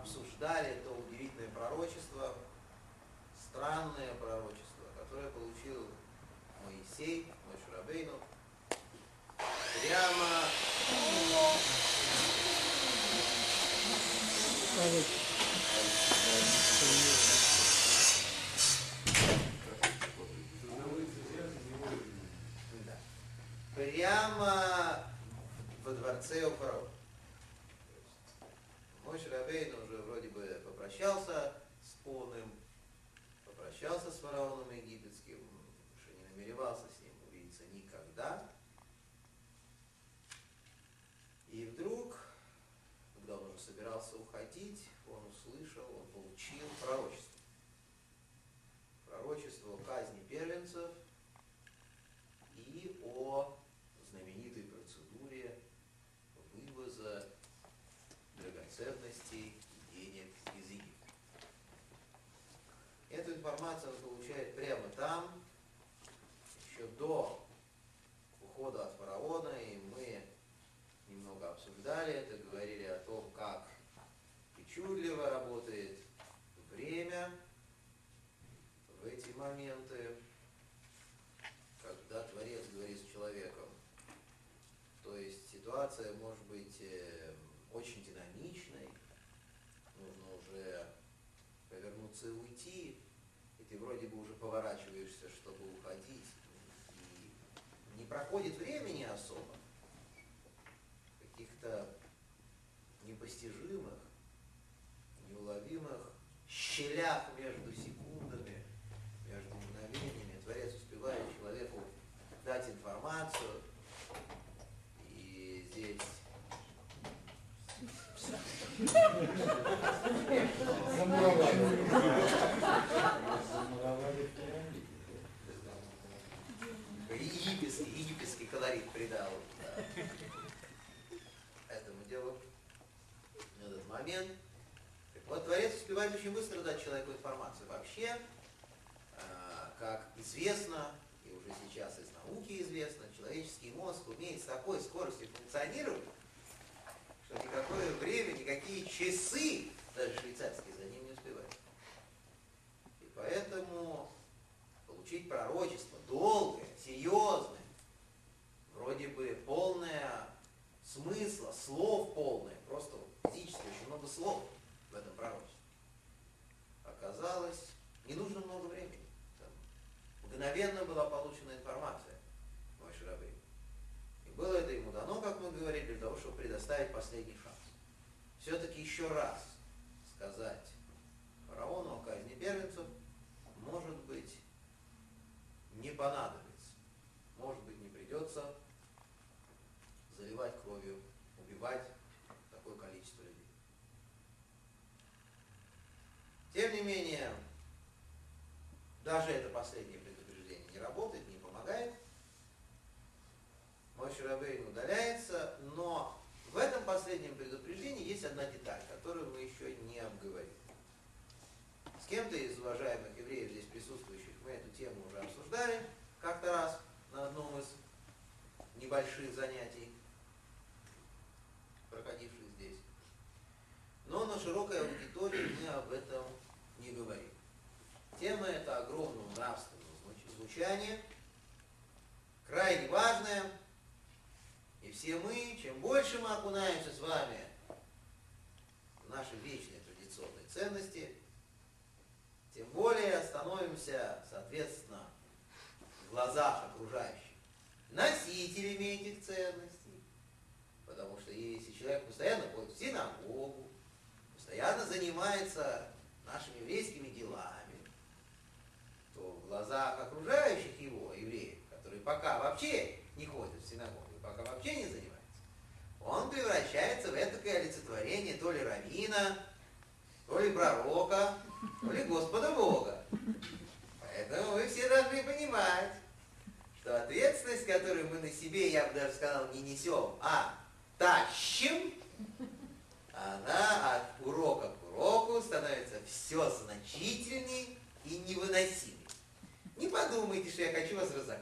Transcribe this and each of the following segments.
обсуждали это удивительное пророчество, странное пророчество, которое получил Моисей. Проходит времени особо, каких-то непостижимых, неуловимых щелях между секундами, между мгновениями. Творец успевает человеку дать информацию, и здесь Замуровали в пирамиде. египетский, египетский колорит придал да, этому делу в этот момент. Вот, Творец успевает очень быстро дать человеку информацию. Вообще, а, как известно, и уже сейчас из науки известно, человеческий мозг умеет с такой скоростью функционировать, что никакое время, никакие часы, даже швейцарские, за ним не успевают. И поэтому получить пророчество долгое, серьезное, вроде бы полное смысла, слов полное, просто физически очень много слов в этом пророчестве. Оказалось, не нужно много времени. Там мгновенно была получена информация Мой Шарабей. И было это ему дано, как мы говорили, для того, чтобы предоставить последний шанс. Все-таки еще раз сказать фараону о казни первенцев, может быть, не понадобится. Может быть, не придется заливать кровью, убивать такое количество людей. Тем не менее, даже это последнее предупреждение не работает, не помогает. Мой Шарабейн удаляется, но в этом последнем предупреждении есть одна деталь, которую мы еще не обговорили. С кем-то из уважаемых евреев здесь присутствующих мы эту тему уже обсуждали как-то раз на одном из небольших занятий, проходивших здесь. Но на широкой аудитории мы об этом не говорим. Тема эта огромного нравственного звуч- звучания, крайне важная, и все мы, чем больше мы окунаемся с вами в наши вечные традиционные ценности, тем более становимся, соответственно, в глазах окружающих носителями этих ценностей. Потому что если человек постоянно ходит в синагогу, постоянно занимается нашими еврейскими делами, то в глазах окружающих его, евреев, которые пока вообще не ходят в синагогу, пока вообще не занимаются, он превращается в этакое олицетворение то ли равина, то ли пророка, то ли Господа Бога. Поэтому вы все должны понимать, что ответственность, которую мы на себе, я бы даже сказал, не несем, а тащим, она от урока уроку становится все значительнее и невыносимей. Не подумайте, что я хочу вас разогнать.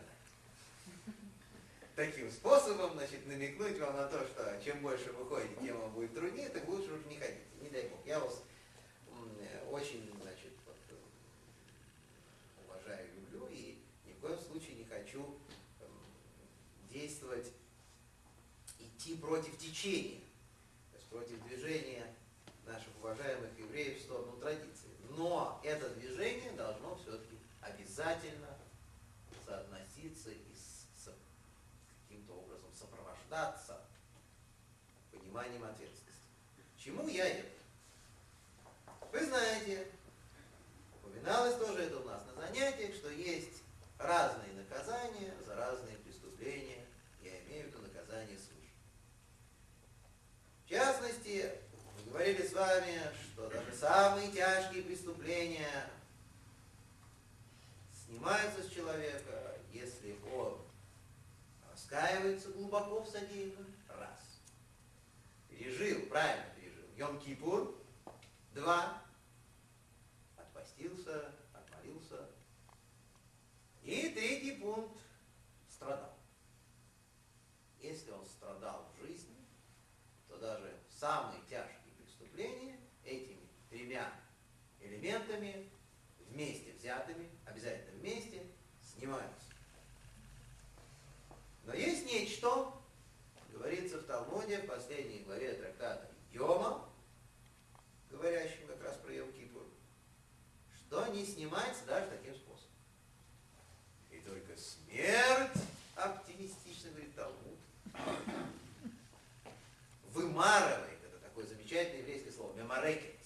Таким способом, значит, намекнуть вам на то, что чем больше вы ходите, тем вам будет труднее, так лучше уж не ходите. Не дай бог. Я вас очень, значит, вот, уважаю, люблю и ни в коем случае не хочу действовать, идти против течения, то есть против движения уважаемых евреев в сторону традиции. Но это движение должно все-таки обязательно соотноситься и с, каким-то образом сопровождаться пониманием ответственности. Чему я это? Вы знаете, упоминалось тоже это у нас на занятиях, что есть разные наказания за разные преступления. Я имею в виду наказание свыше. В частности, говорили с вами, что даже самые тяжкие преступления снимаются с человека, если он раскаивается глубоко в содеянном, раз. Пережил, правильно пережил, Йом-Кипур, два. Отпостился, отмолился. И третий пункт – страдал. Если он страдал в жизни, то даже самые тяжкие тремя элементами вместе взятыми, обязательно вместе, снимаются. Но есть нечто, говорится в Талмуде в последней главе трактата Йома, говорящем как раз про Йом Кипур, что не снимается даже таким способом. И только смерть, оптимистично говорит Талмуд, вымарывает, это такое замечательное еврейское слово, меморекет,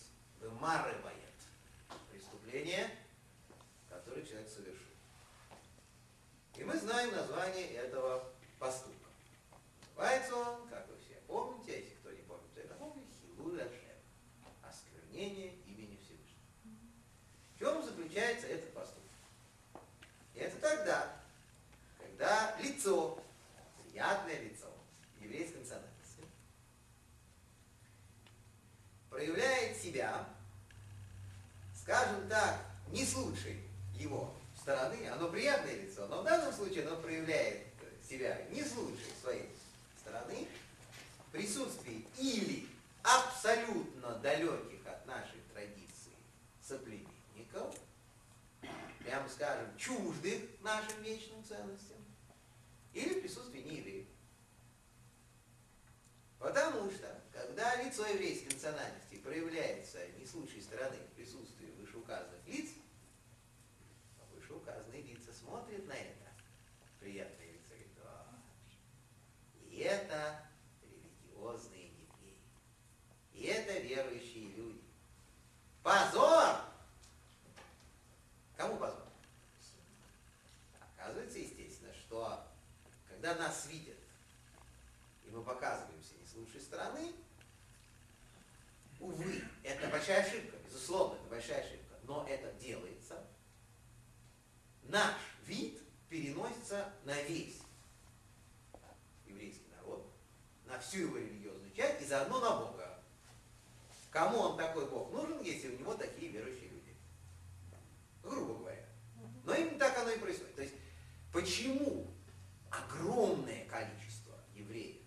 вымарывает преступление, которое человек совершил. И мы знаем название этого поступка. Называется он, как вы все помните, а если кто не помнит, то это помнит, Хилуй Ашем. Осквернение имени Всевышнего. В чем заключается этот поступок? Это тогда, когда лицо, приятное лицо еврейской национальности, проявляет себя, скажем так, не с лучшей его стороны, оно приятное лицо, но в данном случае оно проявляет себя не с лучшей своей стороны, в присутствии или абсолютно далеких от нашей традиции соплеменников, прямо скажем, чуждых нашим вечным ценностям, или в присутствии неевреев. Потому что, когда лицо еврейской национальности проявляется не с лучшей стороны в присутствии вышеуказанных лиц, вышеуказанные лица смотрят на это приятное лицо и говорят, и это религиозные евреи, и это верующие люди. Позор! Кому позор? Оказывается, естественно, что когда нас видят, и мы показываемся не с лучшей стороны, увы, это большая ошибка, безусловно, это большая ошибка, но это делается. Наш вид переносится на весь еврейский народ, на всю его религиозную часть и заодно на Бога. Кому он такой Бог нужен, если у него такие верующие люди? Грубо говоря. Но именно так оно и происходит. То есть, почему огромное количество евреев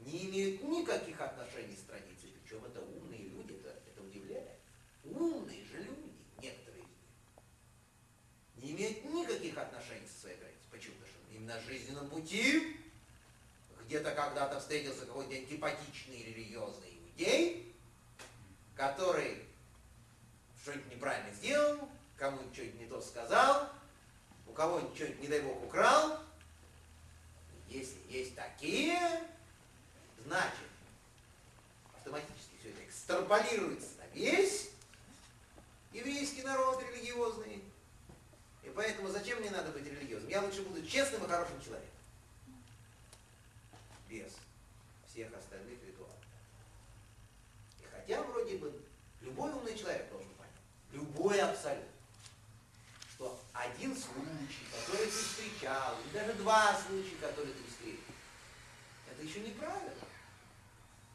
не имеют никаких отношений с традицией, причем это умные люди, это, это удивляет. Умные же люди, некоторые из них, не имеют никаких отношений со своей традицией. Почему? Потому что именно на жизненном пути где-то когда-то встретился какой-то антипатичный религиозный иудей, который что-нибудь неправильно сделал, кому-нибудь что-нибудь не то сказал, у кого-нибудь что-нибудь, не дай бог, украл. Если есть такие, значит, автоматически все это экстраполируется на весь еврейский народ религиозный. И поэтому зачем мне надо быть религиозным? Я лучше буду честным и хорошим человеком. Без всех остальных ритуалов. И хотя вроде бы любой умный человек должен понять, любой абсолютно, что один случай, который ты встречал, или даже два случая, которые ты встретил, это еще неправильно.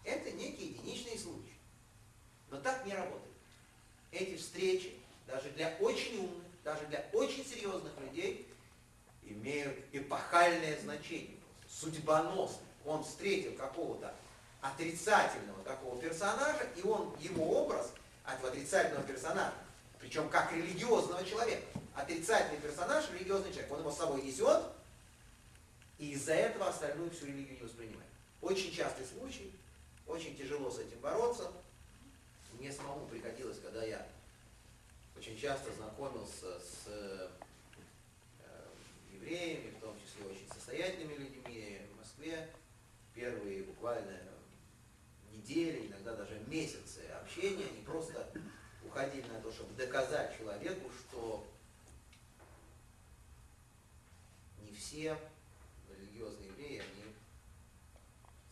Это некий единичный случай. Но так не работает. Эти встречи, даже для очень умных, даже для очень серьезных людей, имеют эпохальное значение, судьбоносное. Он встретил какого-то отрицательного такого персонажа, и он, его образ этого отрицательного персонажа, причем как религиозного человека, отрицательный персонаж, религиозный человек, он его с собой несет, и из-за этого остальную всю религию не воспринимает. Очень частый случай, очень тяжело с этим бороться. Мне самому приходилось, когда я очень часто знакомился с э, евреями, в том числе очень состоятельными людьми. В Москве, первые буквально недели, иногда даже месяцы общения, они просто уходили на то, чтобы доказать человеку, что не все религиозные евреи, они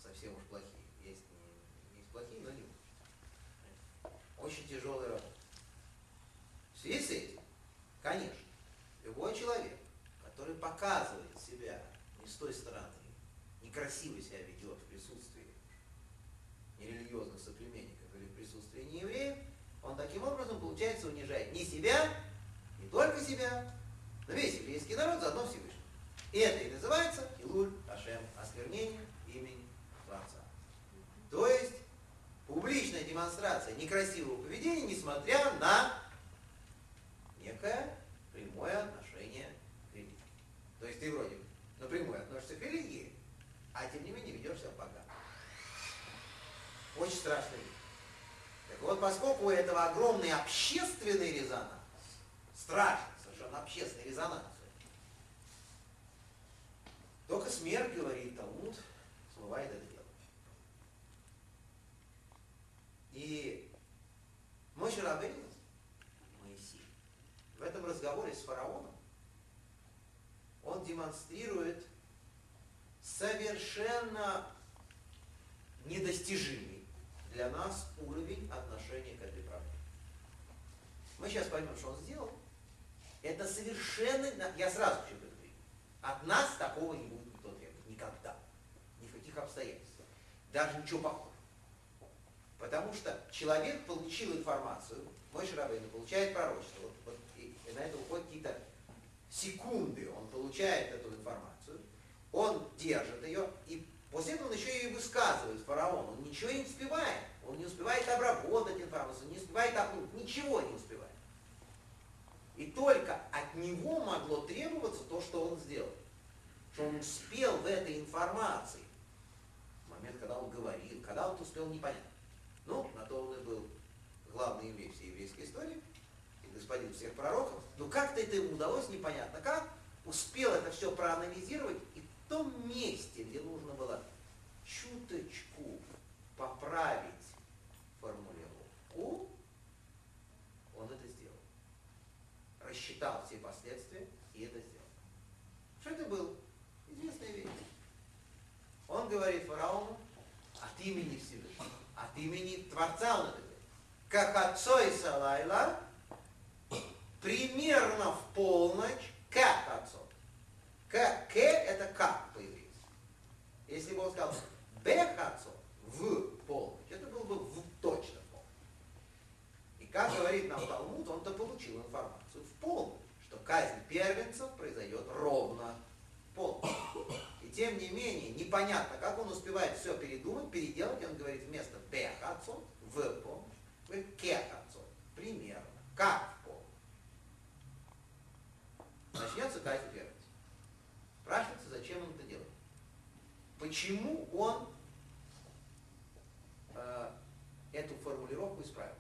совсем уж плохие. Есть, не, есть плохие, но не Очень тяжелая работа. В связи с этим, конечно, любой человек, который показывает себя не с той стороны, некрасиво себя ведет в присутствии нерелигиозных соплеменников или в присутствии неевреев, он таким образом, получается, унижает не себя, не только себя, но весь еврейский народ, заодно Всевышний. И это и называется Илуль Ашем, осквернение имени Творца. То есть публичная демонстрация некрасивого поведения, несмотря на некое прямое. То есть ты вроде напрямую относишься к религии, а тем не менее ведешь себя погано. Очень страшная вещь. Так вот, поскольку у этого огромный общественный резонанс, страшный совершенно общественный резонанс, только смерть, говорит Талмуд, смывает это дело. И мой Шарабейн, Моисей, в этом разговоре с фараоном, он демонстрирует совершенно недостижимый для нас уровень отношения к этой проблеме. Мы сейчас поймем, что он сделал. Это совершенно, я сразу хочу предупредить, от нас такого не будет никто требовать. Никогда. Ни в каких обстоятельствах. Даже ничего похожего. Потому что человек получил информацию, мой Шарабейн получает пророчество, вот, и, на это уходят какие-то секунды, он получает эту информацию, он держит ее, и после этого он еще и высказывает фараон. Он ничего не успевает. Он не успевает обработать информацию, не успевает окунуть, ничего не успевает. И только от него могло требоваться то, что он сделал. Что он успел в этой информации, в момент, когда он говорил, когда он успел, непонятно. Ну, на то он и был главный еврей всей еврейской истории, господин всех пророков. Но как-то это ему удалось, непонятно как, успел это все проанализировать, и в том месте, где нужно было чуточку поправить формулировку, он это сделал. Рассчитал все последствия и это сделал. Что это было? Известная вещь. Он говорит фараону от имени Всевышнего, от имени Творца он это говорит. Как отцой Салайла, примерно в полночь, как отцом. К, к это как по-еврейски. Если бы он сказал бех отцом, в полночь, это было бы в точно полночь. И как говорит нам Талмуд, он-то получил информацию в полночь, что казнь первенцев произойдет ровно в полночь. И тем не менее, непонятно, как он успевает все передумать, переделать, он говорит вместо бех отцом, в полночь, говорит кех отцом, примерно, как в. Начнется казнь первенцев. Спрашивается, зачем он это делает. Почему он э, эту формулировку исправил?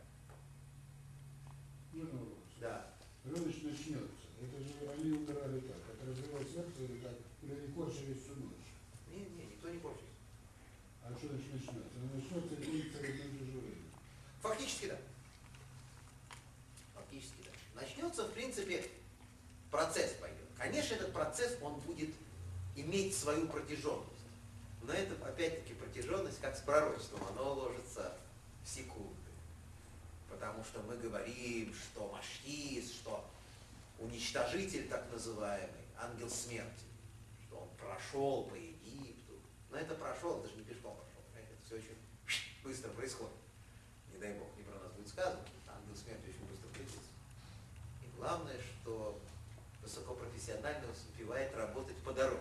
Вопрос? Да. Рыночь начнется. Это же они умирали так. Это развивалось сердце или так? Или они корчились всю ночь? Не, не, никто не корчится. А что значит начнется? Оно начнется и будет же время. Фактически да. Фактически да. Начнется, в принципе, процесс пойдет. Конечно, этот процесс, он будет иметь свою протяженность. Но это, опять-таки, протяженность, как с пророчеством, оно ложится в секунды. Потому что мы говорим, что Маштис, что уничтожитель так называемый, ангел смерти, что он прошел по Египту. Но это прошел, даже не пешком прошел. Это все очень быстро происходит. Не дай бог, не про нас будет сказано. Ангел смерти очень быстро двигается. И главное, что высокопрофессионально успевает работать по дороге.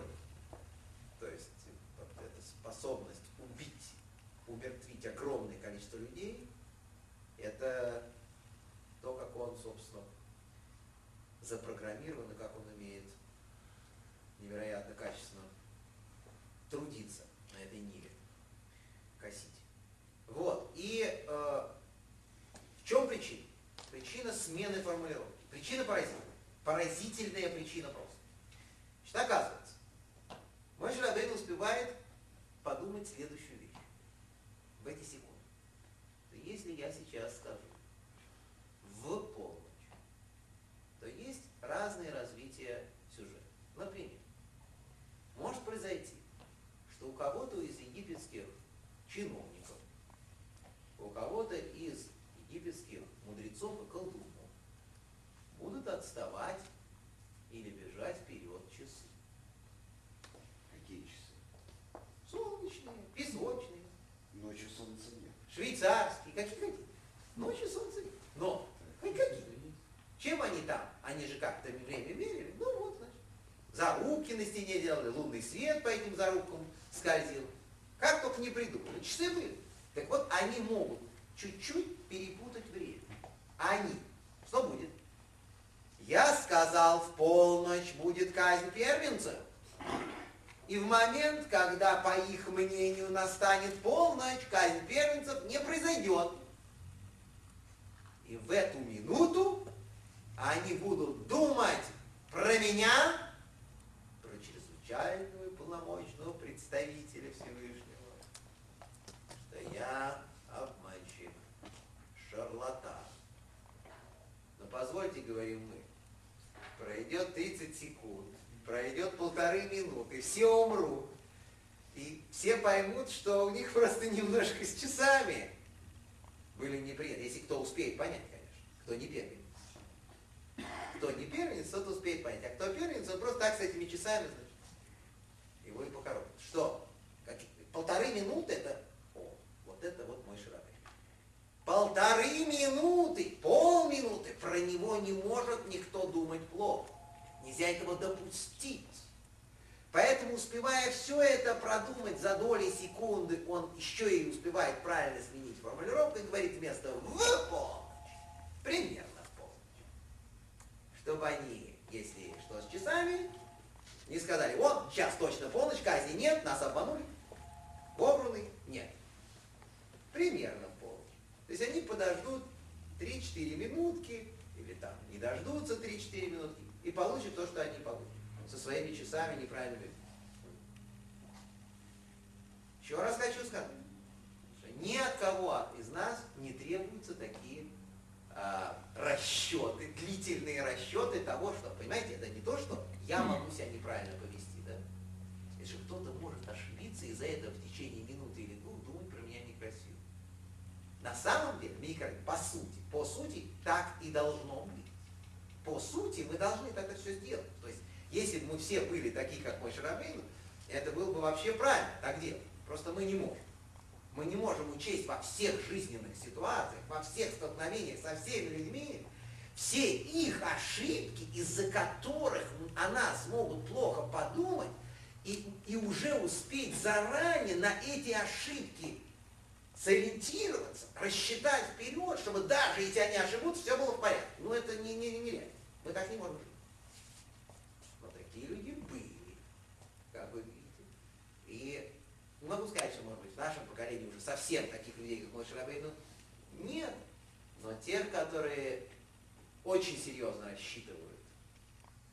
То есть вот эта способность убить, умертвить огромное количество людей, это то, как он, собственно, запрограммирован и как он умеет невероятно качественно трудиться на этой ниве, косить. Вот. И э, в чем причина? Причина смены формулировки. Причина паразита. Поразительная причина просто. Значит, оказывается, мой Рабейн успевает подумать следующую вещь в эти секунды. Если я сейчас скажу в полночь, то есть разные развития сюжета. Например, может произойти, что у кого-то из египетских чиновников, у кого-то из египетских мудрецов и колдунов будут отставать или бежать вперед часы. Какие часы? Солнечные, песочные, Ночью солнца нет. швейцарские, какие хотите. Ночью солнце нет. Но, хоть какие. Чем они там? Они же как-то время мерили. Ну вот, значит. Зарубки на стене делали, лунный свет по этим зарубкам скользил. Как только не придумали. Часы были. Так вот, они могут чуть-чуть перепутать время. Они. Что будет? Я сказал, в полночь будет казнь первенца. И в момент, когда, по их мнению, настанет полночь, казнь первенцев не произойдет. И в эту минуту они будут думать про меня, про чрезвычайного и полномочного представителя Всевышнего, что я обманщик, шарлатан. Но позвольте, говорим мы, пройдет 30 секунд, пройдет полторы минуты, все умрут. И все поймут, что у них просто немножко с часами были неприятны. Если кто успеет понять, конечно, кто не первый. Кто не первенец, тот успеет понять. А кто первенец, он просто так с этими часами, значит, его и покоробит. Что? Как, полторы минуты это, о, вот это вот мой шрабель. Полторы минуты, полминуты, про него не может никто думать плохо. Нельзя этого допустить. Поэтому, успевая все это продумать за доли секунды, он еще и успевает правильно сменить формулировку и говорит вместо «в полночь», примерно в полночь. Чтобы они, если что с часами, не сказали, вот, сейчас точно полночь, казни нет, нас обманули, вобруны нет. Примерно. То есть они подождут 3-4 минутки, или там не дождутся 3-4 минутки, и получат то, что они получат со своими часами неправильными. Еще раз хочу сказать, что ни от кого из нас не требуются такие а, расчеты, длительные расчеты того, что, понимаете, это не то, что я могу себя неправильно повести, да? Что кто-то может ошибиться и за это в течение минуты или двух думать про меня некрасиво. На самом деле, микро, по сути, по сути, так и должно быть. По сути, мы должны это все сделать. То есть если бы мы все были такие, как мой Шарабейн, это было бы вообще правильно так делать. Просто мы не можем. Мы не можем учесть во всех жизненных ситуациях, во всех столкновениях со всеми людьми, все их ошибки, из-за которых о нас могут плохо подумать, и, и уже успеть заранее на эти ошибки сориентироваться, рассчитать вперед, чтобы даже если они ошибутся, все было в порядке. Ну это не, не, не, не Мы так не можем жить такие люди были, как вы видите. И могу сказать, что, может быть, в нашем поколении уже совсем таких людей, как Моше Рабейну, нет. Но тех, которые очень серьезно рассчитывают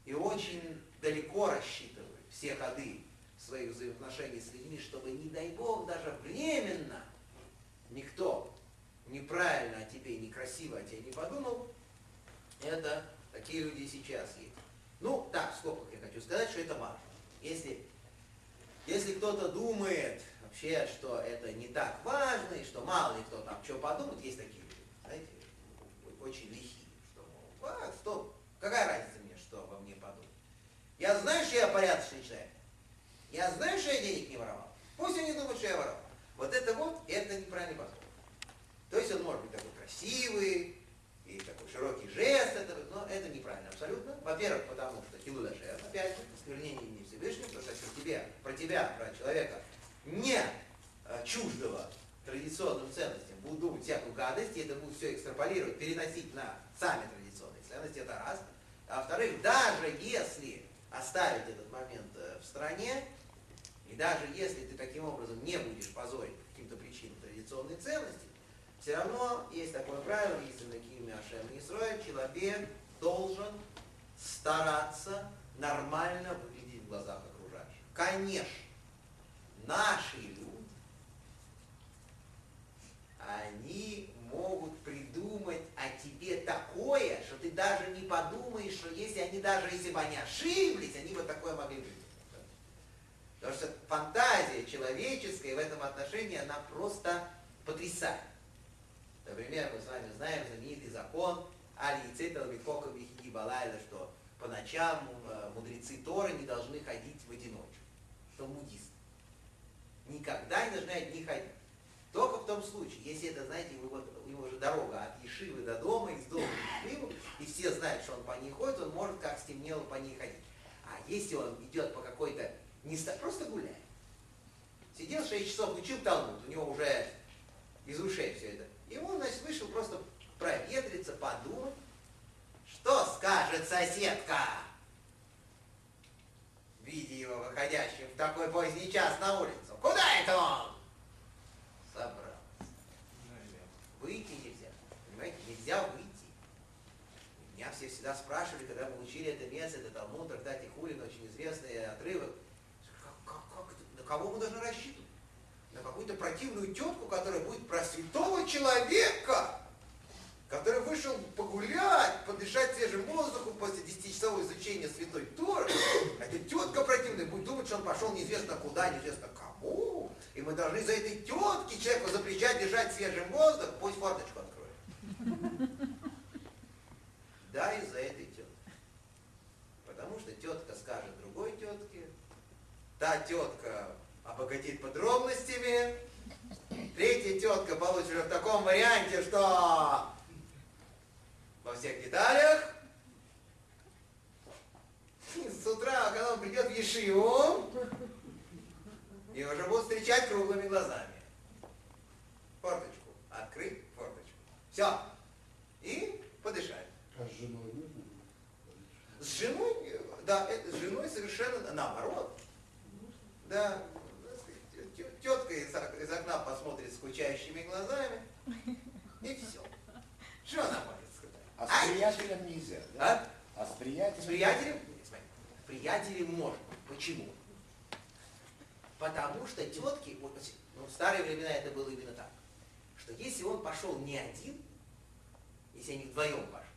и очень далеко рассчитывают все ходы своих взаимоотношений с людьми, чтобы, не дай Бог, даже временно никто неправильно о тебе, некрасиво о тебе не подумал, это такие люди сейчас есть. Ну, так, в скобках я хочу сказать, что это важно. Если, если кто-то думает вообще, что это не так важно, и что мало ли кто там что подумает, есть такие люди, знаете, очень лихие, что, мол, а, что, какая разница мне, что во мне подумают. Я знаю, что я порядочный человек. Я знаю, что я денег не воровал. Пусть они думают, что я воровал. Вот это вот, это неправильный подход. То есть он может быть такой красивый, и такой широкий жест, это, но это неправильно абсолютно. Во-первых, потому что хилуда жест, опять же, осквернение не Всевышним, потому что если тебе, про тебя, про человека, не а, чуждого традиционным ценностям будут думать всякую гадость, и это будут все экстраполировать, переносить на сами традиционные ценности, это раз. А во-вторых, даже если оставить этот момент э, в стране, и даже если ты таким образом не будешь позорить по каким-то причинам традиционные ценности, все равно есть такое правило, если на Киме Ашем не строят, Челобе должен стараться нормально выглядеть в глазах окружающих. Конечно, наши люди, они могут придумать о тебе такое, что ты даже не подумаешь, что если они даже, если бы они ошиблись, они бы такое могли придумать. Потому что фантазия человеческая в этом отношении, она просто потрясает. Например, мы с вами знаем знаменитый закон Али Цитал Микока Бихиги Балайла, что по ночам э, мудрецы Торы не должны ходить в одиночку. Талмудисты. Никогда не должны одни ходить. Только в том случае, если это, знаете, у него, у него же дорога от Ешивы до дома, из дома в Ешиву, и все знают, что он по ней ходит, он может как стемнело по ней ходить. А если он идет по какой-то, не просто гуляет, сидел 6 часов, учил Талмуд, у него уже из ушей все это, и он, значит, вышел просто проветриться, подумать, что скажет соседка, видя его выходящим в такой поздний час на улицу. Куда это он? Собрался. Выйти нельзя. Понимаете, нельзя выйти. Меня все всегда спрашивали, когда мы учили это место, это Талмуд, трактат Хулин, очень известный отрывок. Как, как, как, на кого мы должны рассчитывать? На какую-то противную тетку, которая будет про святого человека, который вышел погулять, подышать свежим воздухом после 10-часового изучения святой Торы. Эта тетка противная будет думать, что он пошел неизвестно куда, неизвестно кому. И мы должны за этой тетки человеку запрещать дышать свежим воздухом, пусть форточку откроет. Да, из-за этой тетки. Потому что тетка скажет другой тетке, та тетка обогатит подробностями, третья тетка получит в таком варианте, что во всех деталях. С утра, когда он придет в Ешиву, и уже будут встречать круглыми глазами. Форточку. Открыть форточку. Все. И подышать. А с женой? С женой, да, это, с женой совершенно наоборот. Да, тетка из, окна посмотрит скучающими глазами, и все. Что она может сказать? А с приятелем нельзя, да? А, с приятелем? С приятелем? С приятелем можно. Почему? Потому что тетки, вот, ну, в старые времена это было именно так, что если он пошел не один, если они вдвоем пошли,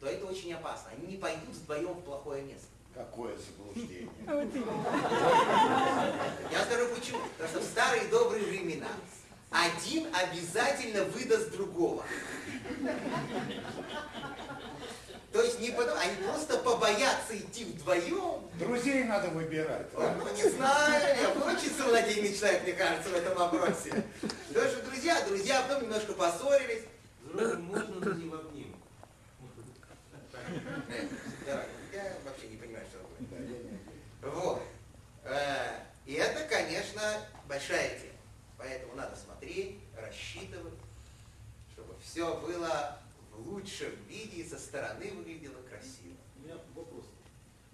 то это очень опасно. Они не пойдут вдвоем в плохое место. Какое заблуждение. Я скажу почему. Потому что в старые добрые времена один обязательно выдаст другого. То есть не потому, они просто побоятся идти вдвоем. Друзей надо выбирать. Да? Ну, не знаю, очень самонадеянный человек, мне кажется, в этом вопросе. Потому что друзья, друзья потом немножко поссорились. Взрослым можно, но не в обнимку. Я вообще не. Вот. Э, и это, конечно, большая тема. Поэтому надо смотреть, рассчитывать, чтобы все было в лучшем виде и со стороны выглядело красиво. У меня вопрос.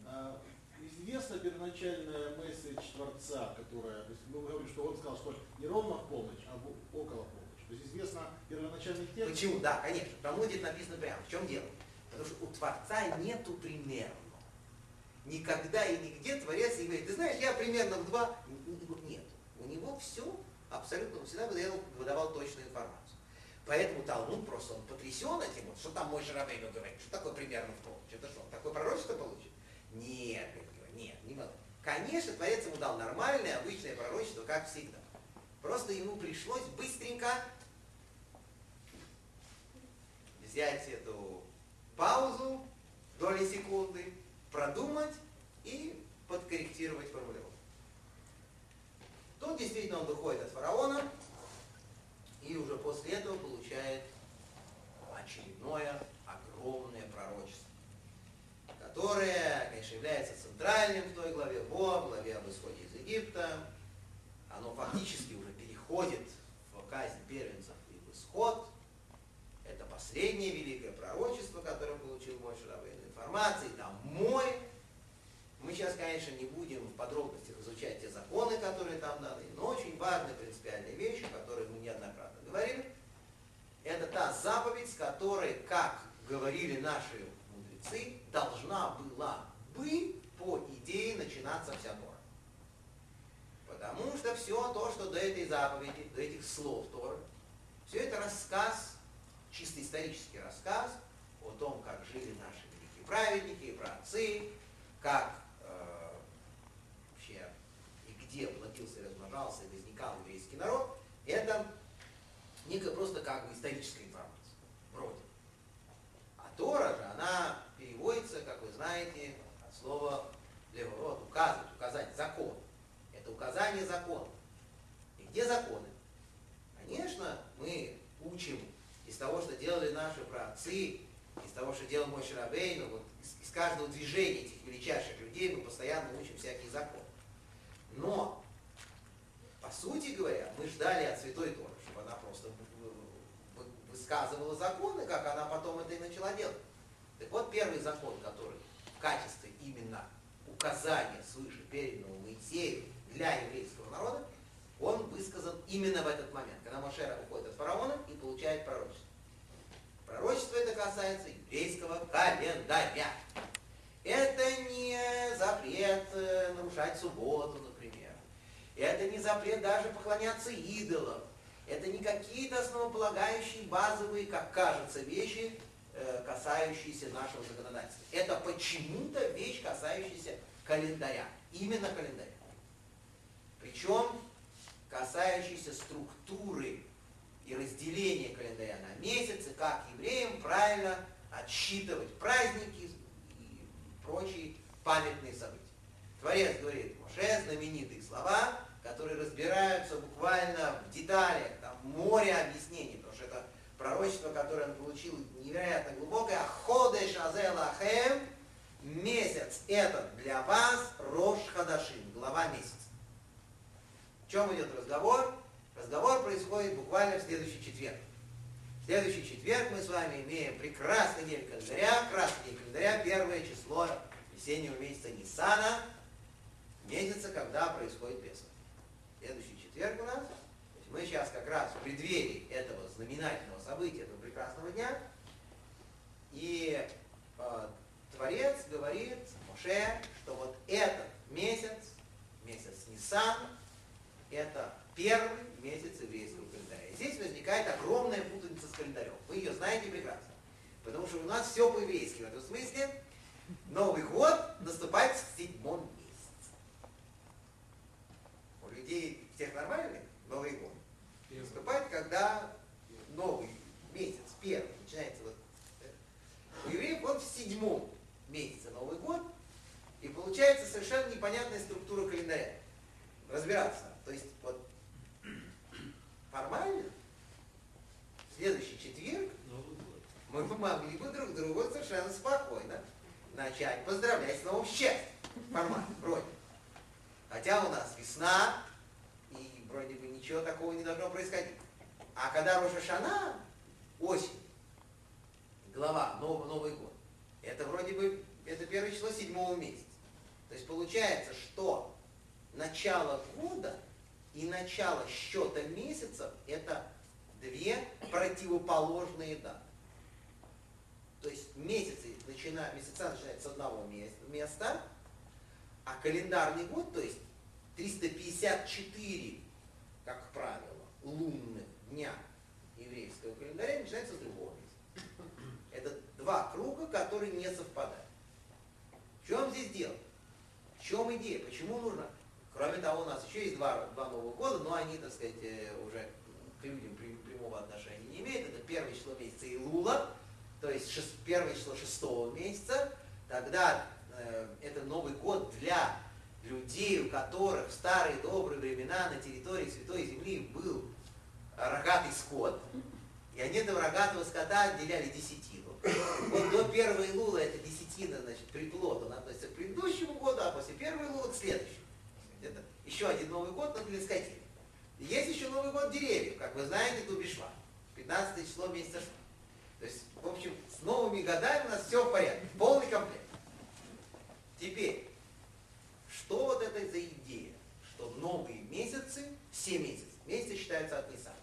А, известна первоначальная месседж Творца, которая, то есть мы говорим, что он сказал, что не ровно в полночь, а около полночи. То есть известно первоначальный текст. Почему? Да, конечно. В Талмуде это написано прямо. В чем дело? Потому что у Творца нету примерно. Никогда и нигде Творец не говорит, ты знаешь, я примерно в два. Нет. У него все абсолютно, он всегда выдавал, выдавал точную информацию. Поэтому Талмуд просто он потрясен этим, вот, что там мой Шарабейну говорит, что такое примерно в полночь. Это что, такое пророчество получит? Нет, нет, не могу. Конечно, Творец ему дал нормальное, обычное пророчество, как всегда. Просто ему пришлось быстренько взять эту паузу, доли секунды, продумать и подкорректировать формулировку. Тут действительно он выходит от фараона и уже после этого получает очередное огромное пророчество, которое, конечно, является центральным в той главе, во главе об исходе из Египта. Оно фактически уже переходит в казнь первенцев и в исход. Это последнее великое пророчество, которое получил мой Шарабейн. Информации там море. Мы сейчас, конечно, не будем в подробностях изучать те законы, которые там даны, но очень важная принципиальная вещь, о которой мы неоднократно говорили, это та заповедь, с которой, как говорили наши должна была бы, по идее, начинаться вся Тора. Потому что все то, что до этой заповеди, до этих слов Торы, все это рассказ, чисто исторический рассказ о том, как жили наши великие праведники и праотцы, как э, вообще и где плодился, размножался и возникал еврейский народ, это некая просто как бы историческая информация, вроде. А Тора же, она переводится, как вы знаете, от слова леворот, указывать, указать, закон. Это указание закона. И где законы? Конечно, мы учим из того, что делали наши праотцы, из того, что делал мой Шарабейн, вот каждого движения этих величайших людей мы постоянно учим всякие законы. Но, по сути говоря, мы ждали от Святой Торы, чтобы она просто высказывала законы, как она потом это и начала делать. Так вот, первый закон, который в качестве именно указания свыше переданного Моисею для еврейского народа, он высказан именно в этот момент, когда Машера уходит от фараона и получает пророчество. Пророчество это касается еврейского календаря. Это не запрет э, нарушать субботу, например. Это не запрет даже поклоняться идолам. Это не какие-то основополагающие, базовые, как кажется, вещи, э, касающиеся нашего законодательства. Это почему-то вещь, касающаяся календаря. Именно календаря. Причем касающийся структуры и разделения календаря на месяцы, как евреям правильно отсчитывать праздники и прочие памятные события. Творец говорит, Моше, знаменитые слова, которые разбираются буквально в деталях, там море объяснений, потому что это пророчество, которое он получил невероятно глубокое, Ходеш Азелахем, месяц этот для вас, Рош Хадашим, глава месяца чем идет разговор? Разговор происходит буквально в следующий четверг. В следующий четверг мы с вами имеем прекрасный день календаря, красный день календаря, первое число весеннего месяца Ниссана, месяца, когда происходит Песах. Следующий четверг у нас. мы сейчас как раз в преддверии этого знаменательного события, этого прекрасного дня. И э, Творец говорит Моше, что вот этот месяц, месяц Ниссан, это первый месяц еврейского календаря. И здесь возникает огромная путаница с календарем. Вы ее знаете прекрасно. Потому что у нас все по-еврейски в этом смысле. Новый год наступает в седьмом месяце. У людей всех нормальных Новый год наступает, когда новый месяц, первый, начинается вот у евреев он в седьмом месяце Новый год, и получается совершенно непонятная структура календаря. Разбираться то есть вот формально следующий четверг мы могли бы друг друга совершенно спокойно начать поздравлять с новым счастьем. Формально, вроде. Хотя у нас весна, и вроде бы ничего такого не должно происходить. А когда Роша Шана, осень, глава, Новый, Новый год, это вроде бы, это первое число седьмого месяца. То есть получается, что начало года – и начало счета месяцев – это две противоположные даты. То есть месяцы начина, месяца начинаются с одного места, а календарный год, то есть 354, как правило, лунных дня еврейского календаря начинается с другого месяца. Это два круга, которые не совпадают. В чем здесь дело? В чем идея? Почему нужно Кроме того, у нас еще есть два, два Новых года, но они, так сказать, э, уже к людям прямого отношения не имеют. Это первое число месяца Илула, то есть шест, первое число шестого месяца. Тогда э, это Новый год для людей, у которых в старые добрые времена на территории Святой Земли был рогатый скот. И они этого рогатого скота отделяли десятину. Вот до первой Илула это десятина, значит, приплод, он относится к предыдущему году, а после первой Илула к следующему это еще один Новый год, но для. Есть еще Новый год деревьев, как вы знаете, Тубишва. 15 число месяца Шва. То есть, в общем, с новыми годами у нас все в порядке, полный комплект. Теперь, что вот это за идея, что новые месяцы, все месяцы, месяцы считаются от Ниссана.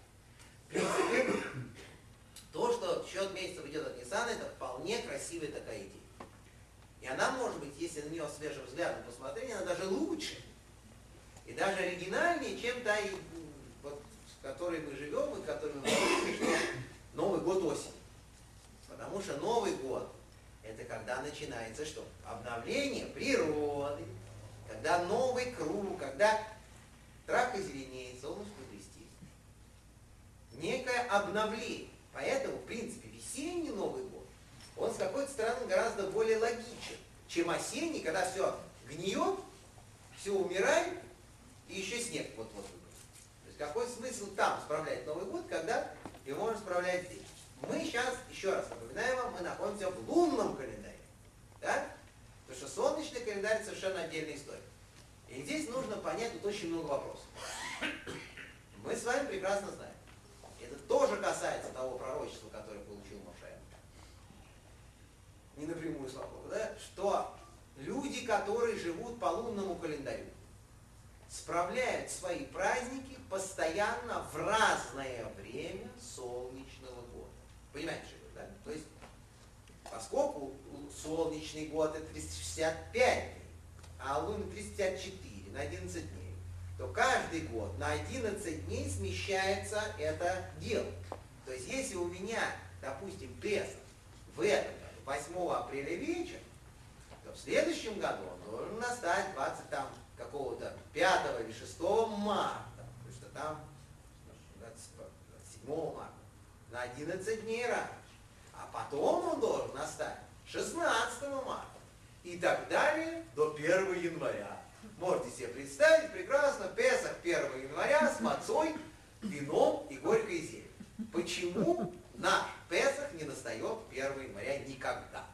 То, что счет месяцев идет от Ниссана, это вполне красивая такая идея. свежим взглядом посмотреть, она даже лучше. И даже оригинальнее, чем та, вот, в которой мы живем, и которой мы говорим, Новый год осень. Потому что Новый год – это когда начинается что? Обновление природы, когда новый круг, когда травка зеленеет, солнышко блестит. Некое обновление. Поэтому, в принципе, весенний Новый год, он с какой-то стороны гораздо более логичен, чем осенний, когда все гниет, все умирает, снег вот-вот выпадет. То есть какой смысл там справлять Новый год, когда его можно справлять здесь? Мы сейчас, еще раз напоминаю вам, мы находимся в лунном календаре. Да? Потому что солнечный календарь совершенно отдельная история. И здесь нужно понять тут очень много вопросов. Мы с вами прекрасно знаем. Это тоже касается того пророчества, которое получил Моше. Не напрямую, слава да? Что люди, которые живут по лунному календарю, справляют свои праздники постоянно в разное время солнечного года. Понимаете, что это, да? То есть, поскольку солнечный год это 365 дней, а лунный 354 на 11 дней, то каждый год на 11 дней смещается это дело. То есть, если у меня, допустим, Песах в этом году 8 апреля вечер, то в следующем году он должен настать 20 там какого-то 5 или 6 марта, потому что там 27 марта, на 11 дней раньше. А потом он должен настать 16 марта. И так далее до 1 января. Можете себе представить прекрасно, Песах 1 января с мацой, вином и горькой зелень. Почему наш Песах не настает 1 января никогда?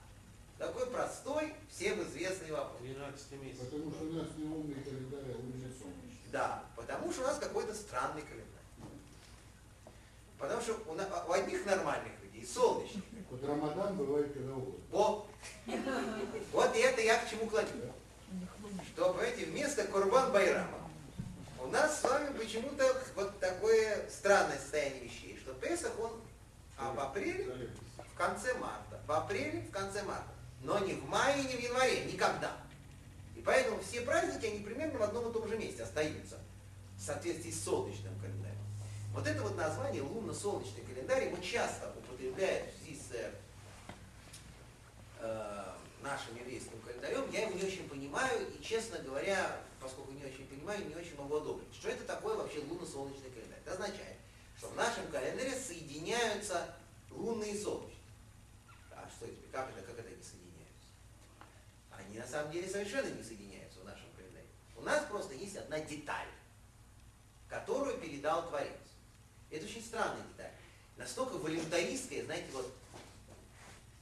Такой простой, всем известный вопрос. 12 месяц. Потому что у нас не лунный календарь, а лунный солнечный. Да, потому что у нас какой-то странный календарь. Потому что у, на- у одних нормальных людей солнечный. Вот Рамадан бывает когда угодно. Вот. Вот и это я к чему клоню. Что, понимаете, вместо Курбан Байрама у нас с вами почему-то вот такое странное состояние вещей, что Песах он а в апреле, в конце марта. В апреле, в конце марта. Но не в мае, не в январе, никогда. И поэтому все праздники, они примерно в одном и том же месте остаются, в соответствии с солнечным календарем. Вот это вот название лунно-солнечный календарь его часто употребляют в связи с э, э, нашим еврейским календарем. Я его не очень понимаю, и, честно говоря, поскольку не очень понимаю, не очень могу одобрить. Что это такое вообще лунно-солнечный календарь? Это означает, что в нашем календаре соединяются лунные и солнечные. А что теперь, как это, как это? Они на самом деле совершенно не соединяются в нашем календаре. У нас просто есть одна деталь, которую передал Творец. Это очень странная деталь. Настолько волюнтаристская, знаете, вот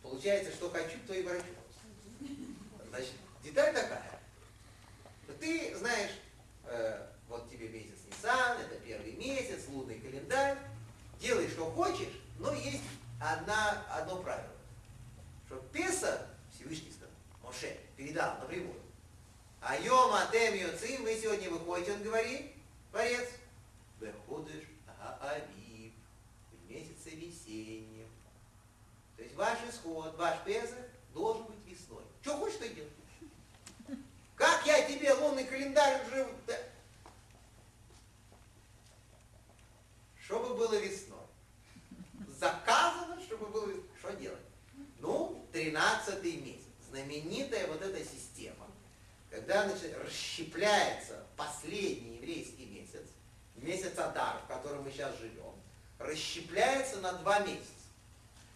получается, что хочу, то и ворочу. Значит, деталь такая. Ты знаешь, э, вот тебе месяц Нисан, это первый месяц, лунный календарь, делай, что хочешь, но есть одна, одно правило. Что Песа, Всевышний сказал, Моше, передал напрямую. А йом атем йоцим, вы сегодня выходите, он говорит, Творец, выходишь Авив, в месяце весеннем. То есть ваш исход, ваш Песах должен быть весной. Что хочешь, и делай. Как я тебе лунный календарь уже... Чтобы было весной. Заказано, чтобы было весной. Что делать? Ну, 13 месяц. Знаменитая вот эта система. Когда значит, расщепляется последний еврейский месяц, месяц Адар, в котором мы сейчас живем, расщепляется на два месяца.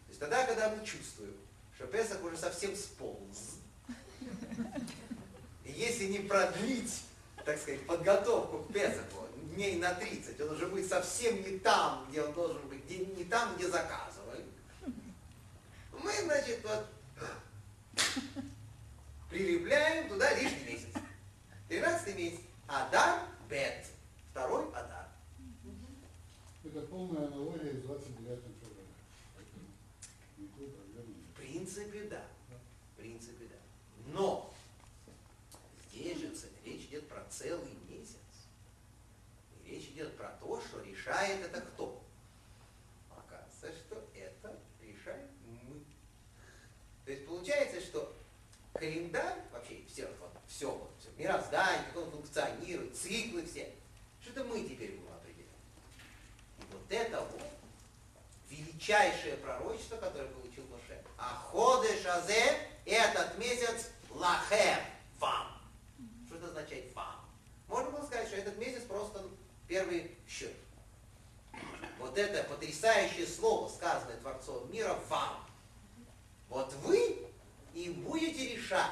То есть тогда, когда мы чувствуем, что Песах уже совсем сполз, и если не продлить, так сказать, подготовку к Песаху дней на 30, он уже будет совсем не там, где он должен быть, не там, где заказывали. Мы, значит, вот прилепляем туда лишний месяц. 13 месяц. Адар Бет. Второй Адар. Это полная аналогия с 29 февраля. В принципе, да. В принципе, да. Но здесь же речь идет про целый месяц. И речь идет про то, что решает это кто? Оказывается, что это решаем мы. То есть получается, что календарь, вообще все вот все, вот, все, мироздание, как оно функционирует, циклы все. Что-то мы теперь будем определять. И вот это вот величайшее пророчество, которое получил Моше. Аходы Шазе, этот месяц лахем, вам. Что это означает вам? Можно было сказать, что этот месяц просто первый счет. Вот это потрясающее слово, сказанное Творцом мира, вам. Вот вы и будете решать.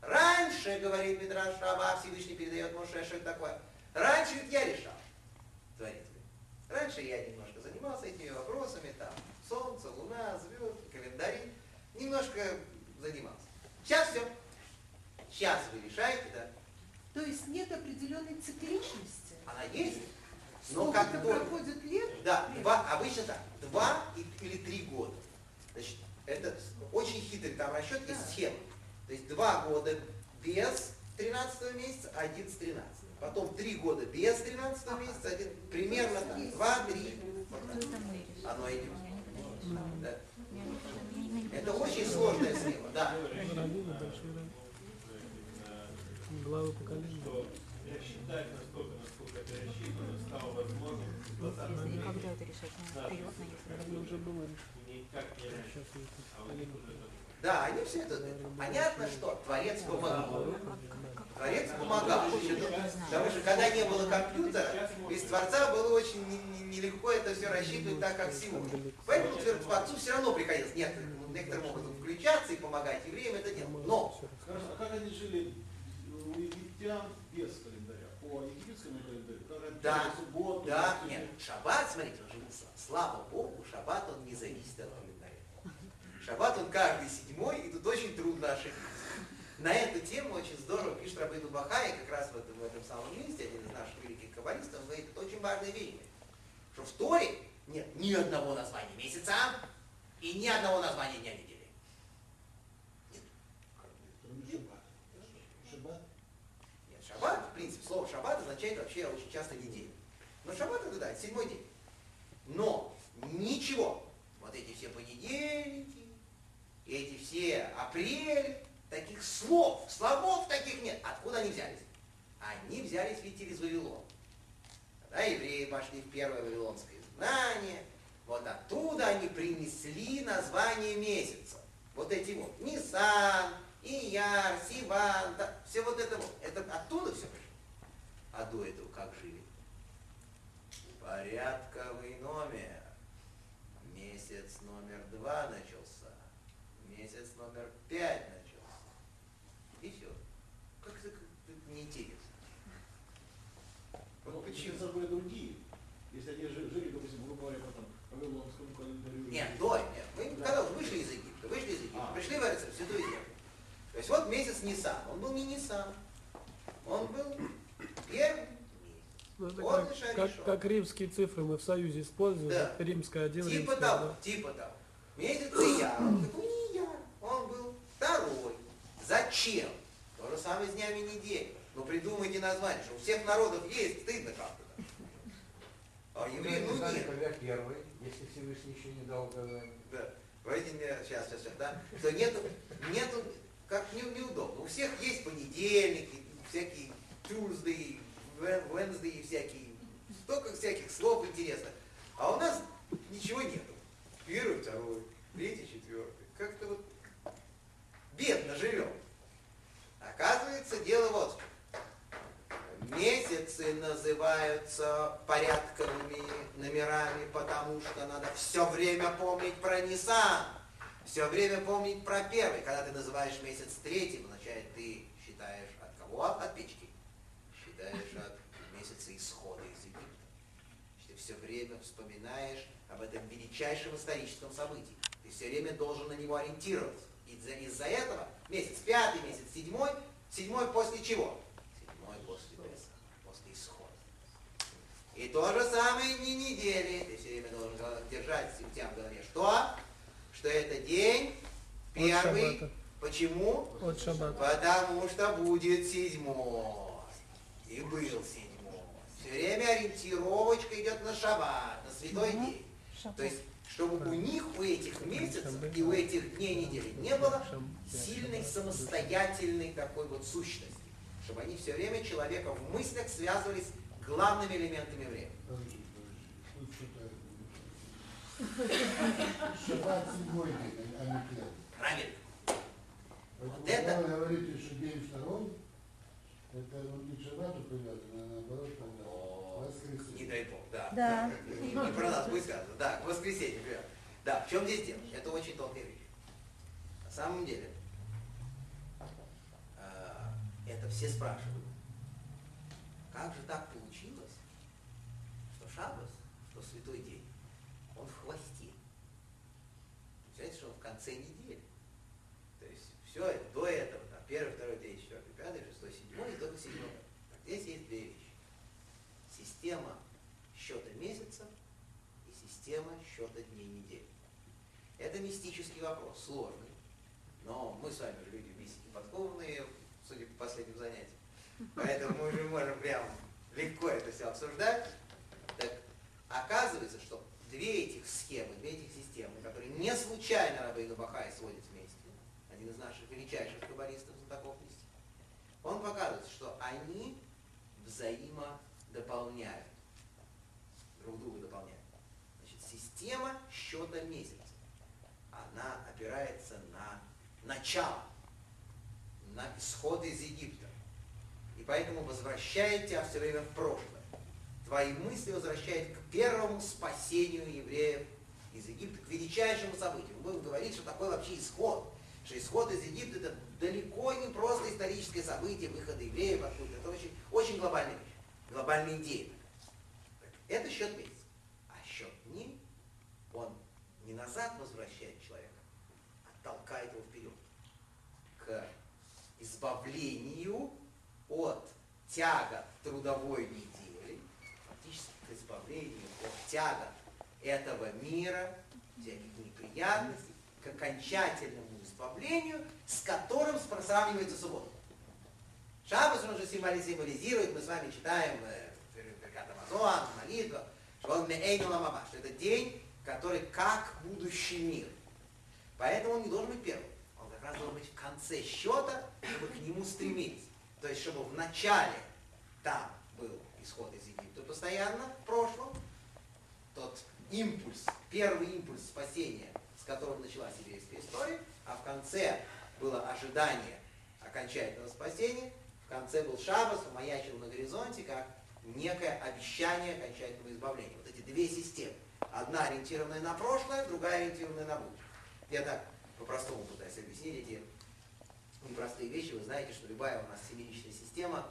Раньше, говорит Мидраш Раба, Всевышний передает Моше, что это такое. Раньше ведь я решал, Творец. Раньше я немножко занимался этими вопросами, там, солнце, луна, звезды, календари. Немножко занимался. Сейчас все. Сейчас вы решаете, да? То есть нет определенной цикличности. Она есть. Но как только... проходит лет? Да, два, обычно так, два или три года. Значит, это очень хитрый там расчет и схема. То есть два года без 13 месяца, один с 13. Потом три года без 13 месяца, один примерно так, два-три. Оно идет. Да. Это очень сложная схема, да. Главы поколения. Рассчитать настолько, насколько это рассчитано, стало возможным в 20 Если веке. когда это решать, ну, вперед, на если Это уже было Никак не раньше. Сейчас это А у них уже это Да, они все это... Понятно, что Творец помогал. Творец помогал. Потому что когда не было компьютера, без Творца было очень не- не- нелегко это все рассчитывать так, как сегодня. Поэтому Творцу все равно приходилось некоторым, некоторым образом включаться и помогать евреям это делать. Но Хорошо, а как они жили у египтян без? По египетскому календарю? Да, субботу? Да, в нет, шаббат, смотрите, он же. Слава Богу, шаббат он не зависит от календаря. Шаббат он каждый седьмой, и тут очень трудно ошибиться. На эту тему очень здорово пишет Рабыну Бахай, как раз в этом, в этом самом месте, один из наших великих каббалистов, говорит, это очень важная вещь, что в Торе нет ни одного названия месяца и ни одного названия дня недели. Кроме шаббата. Шаббат Нет, шаббат, в принципе, слово шаббат означает вообще очень часто неделю. Но шаббат это да, седьмой день. Но ничего, вот эти все понедельники, эти все апрель, таких слов, слогов таких нет. Откуда они взялись? Они взялись ведь из Вавилона. Когда евреи пошли в первое вавилонское изгнание, вот оттуда они принесли название месяца. Вот эти вот. Нисан, Ияр, Сиван, да, все вот это. Это оттуда все пришло. А до этого как жили? Порядковый номер. Месяц номер два начался. Месяц номер пять начался. И все. Как это, как это неинтересно. Ну, Вот почему? месяцы были другие. Если они жи- жили, допустим, грубо говоря, по там, Вавилонскому календарю. Нет, до, нет. Мы когда уже вышли из Египта, вышли из Египта, А. пришли в Эрцев, в Святую Землю. То есть вот месяц Нисан. Он был не Нисан. Он был первый месяц. Ну, это Вот как, и как, как римские цифры мы в Союзе используем. Да. Римская один, Типа римская того, два. типа того. Месяц Ияр. Он такой не Ияр. Он был второй. Зачем? То же самое с днями недели. Ну придумайте название, что у всех народов есть, стыдно как-то. да. А евреи, ну нет. когда первый, если Всевышний еще не дал указания. Да. Говорите мне, сейчас, сейчас, сейчас, да, что нету, нету, как не, неудобно. У всех есть понедельники, всякие Tuesday, Wed- Wednesday, всякие, столько всяких слов интересных. А у нас ничего нету. Первый, второй, третий, четвертый. Как-то вот бедно живем. Оказывается, дело вот. Месяцы называются порядковыми номерами, потому что надо все время помнить про Нисан, все время помнить про первый. Когда ты называешь месяц третьим, означает, ты считаешь от кого? От печки. Считаешь от месяца исхода из Египта. Ты все время вспоминаешь об этом величайшем историческом событии. Ты все время должен на него ориентироваться. И из-за, этого месяц пятый, месяц седьмой, седьмой после чего? Седьмой после Песаха, после исхода. И то же самое не недели. Ты все время должен держать у тебя в голове. Что? Что это день первый. Почему? От шаббата. Потому что будет седьмой. И был седьмой. Все время ориентировочка идет на шаббат, на святой день. То есть чтобы у них, у этих месяцев и у этих дней недели не было сильной самостоятельной такой вот сущности. Чтобы они все время человека в мыслях связывались главными элементами времени. Подожди, подожди. Тут что-то... Шаббат седьмой день, а не первый. Правильно. Поэтому, Вот это- когда вы говорите, что день второй, это вот не к шаббату а наоборот, тогда О, Не воскресенье. дай бог, да. Да. Не, не про нас будет сказано. Да, к воскресенью. Да, в чем здесь дело? Это очень тонкая вещь. На самом деле, э, это все спрашивают. Как же так получилось, что Шаббас, что святой день, он в хвосте? Представляете, что он в конце недели. То есть все это, до этого, там, первый, второй, третий, четвертый, пятый, шестой, седьмой, и только седьмой. Так здесь есть две вещи. Система счета месяца и система счета дней недели. Это мистический вопрос, сложный. Но мы с вами же люди мистики подкованные, судя по последним занятиям. Поэтому мы уже можем прям легко это все обсуждать. Так оказывается, что две этих схемы, две этих системы, которые не случайно Рабейну Бахай сводит вместе, из наших величайших каббалистов, знатоков мистики, он показывает, что они взаимодополняют. Друг друга дополняют. Значит, система счета месяца, она опирается на начало, на исход из Египта. И поэтому возвращает тебя все время в прошлое. Твои мысли возвращают к первому спасению евреев из Египта, к величайшему событию. Мы будем говорить, что такое вообще исход. Что исход из Египта это далеко не просто историческое событие выхода евреев откуда. Это очень, очень глобальная вещь, глобальная идея. Это счет месяца. А счет дней, он не назад возвращает человека, а толкает его вперед. К избавлению от тягот трудовой недели, фактически к избавлению от тягот этого мира, всяких неприятностей, к окончательному избавлению, с которым сравнивается суббота. Шаббас, он же символи- символизирует, мы с вами читаем э, Беркат Амазон, молитва, что он что это день, который как будущий мир. Поэтому он не должен быть первым. Он как раз должен быть в конце счета, чтобы к нему стремились. То есть, чтобы в начале там был исход из Египта постоянно, в прошлом, тот импульс, первый импульс спасения, с которым началась еврейская история, а в конце было ожидание окончательного спасения, в конце был Шаббас, он маячил на горизонте, как некое обещание окончательного избавления. Вот эти две системы. Одна ориентированная на прошлое, другая ориентированная на будущее. Я так по-простому пытаюсь объяснить эти непростые вещи. Вы знаете, что любая у нас семиличная система,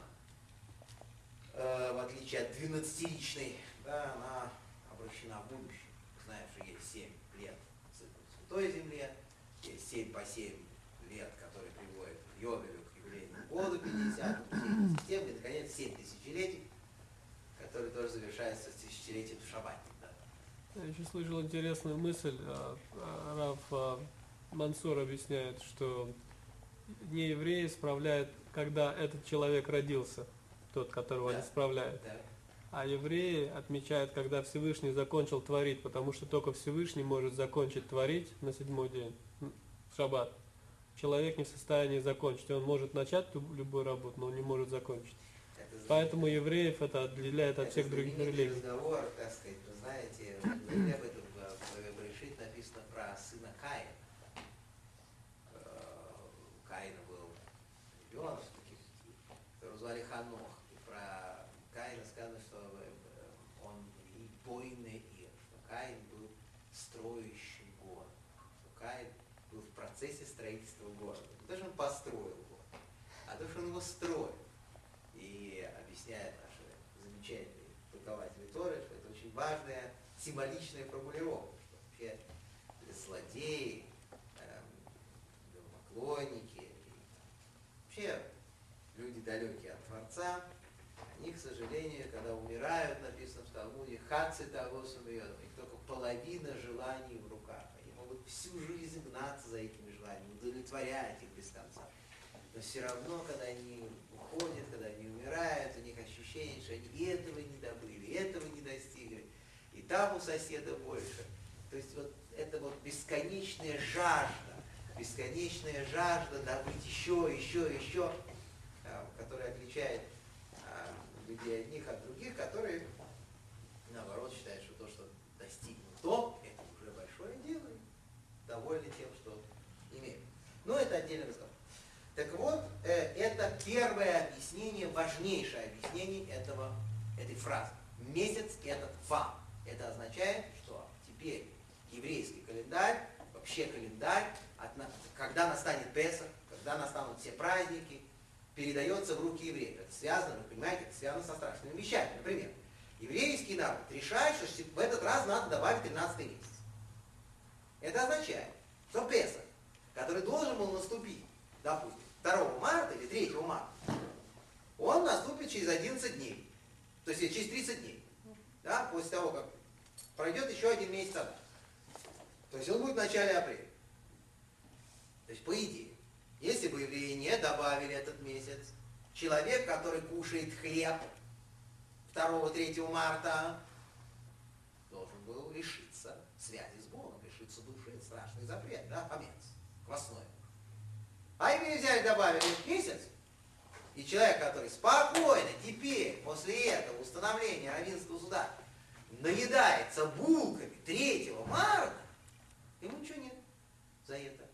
э, в отличие от двенадцатиличной, да, она обращена в будущее. Знаем, что есть семь лет цикла Святой Земле, есть семь по семь лет, которые приводят Йовелю к юбилейному году, 50 системы, и, наконец, семь тысячелетий, которые тоже завершаются тысячелетием в Шаббате. Да. Я еще слышал интересную мысль. а, а, Раф а, Мансур объясняет, что не евреи справляют, когда этот человек родился, тот, которого Да. они справляют. Да. А евреи отмечают, когда Всевышний закончил творить, потому что только Всевышний может закончить творить на седьмой день, шаббат. Человек не в состоянии закончить. Он может начать любую работу, но он не может закончить. Это Поэтому евреев это отделяет от Это всех других религий. разговор, так сказать, вы знаете, об этом в главе Брешит написано про сына Каина. Э, У Каина был ребенок, которого звали Ханох. И про Каина сказано, что э, он и бойный ир, что Каин был строящим город, что Каин был в процессе строительства города. Не то, что он построил город, а то, что он его строил. И объясняет наши замечательные толкователи Торы, что это очень важная символичная формулировка, что вообще злодеи, эм, вообще люди далекие от Творца, они, к сожалению, когда умирают, написано в Талмуде, хаци того сумьет, у них только половина желаний в руках. Они могут всю жизнь гнаться за этими желаниями, удовлетворять их без конца. Но все равно, когда они уходят, когда они умирают, у них ощущение, что они и этого не добыли, и этого не достигли, и там у соседа больше, То есть вот это вот бесконечная жажда, бесконечная жажда добыть еще, еще, еще, а, которая отличает а, людей одних от других, которые наоборот считают, что то, что достигнуто, это уже большое дело, довольны тем, что имеют. Но это отдельный разговор. Так вот, э, это первое объяснение, важнейшее объяснение этого, этой фразы. Месяц этот вам. Это означает, что теперь еврейский календарь, вообще календарь, когда настанет Песах, когда настанут все праздники, передается в руки евреев. Это связано, вы понимаете, это связано со страшными вещами. Например, еврейский народ решает, что в этот раз надо добавить 13 месяц. Это означает, что Песах, который должен был наступить, допустим, 2 марта или 3 марта, он наступит через 11 дней. То есть через 30 дней. Да, после того, как пройдет еще один месяц Адар. То есть он будет в начале апреля. То есть, по идее, если бы евреи не добавили этот месяц, человек, который кушает хлеб 2-3 марта, должен был лишиться связи с Богом, лишиться души. Страшный запрет, да, помец, квасной. А евреи взяли, добавили месяц, и человек, который спокойно теперь, после этого установления равенства суда, наедается булками 3 марта, ему ничего нет за это.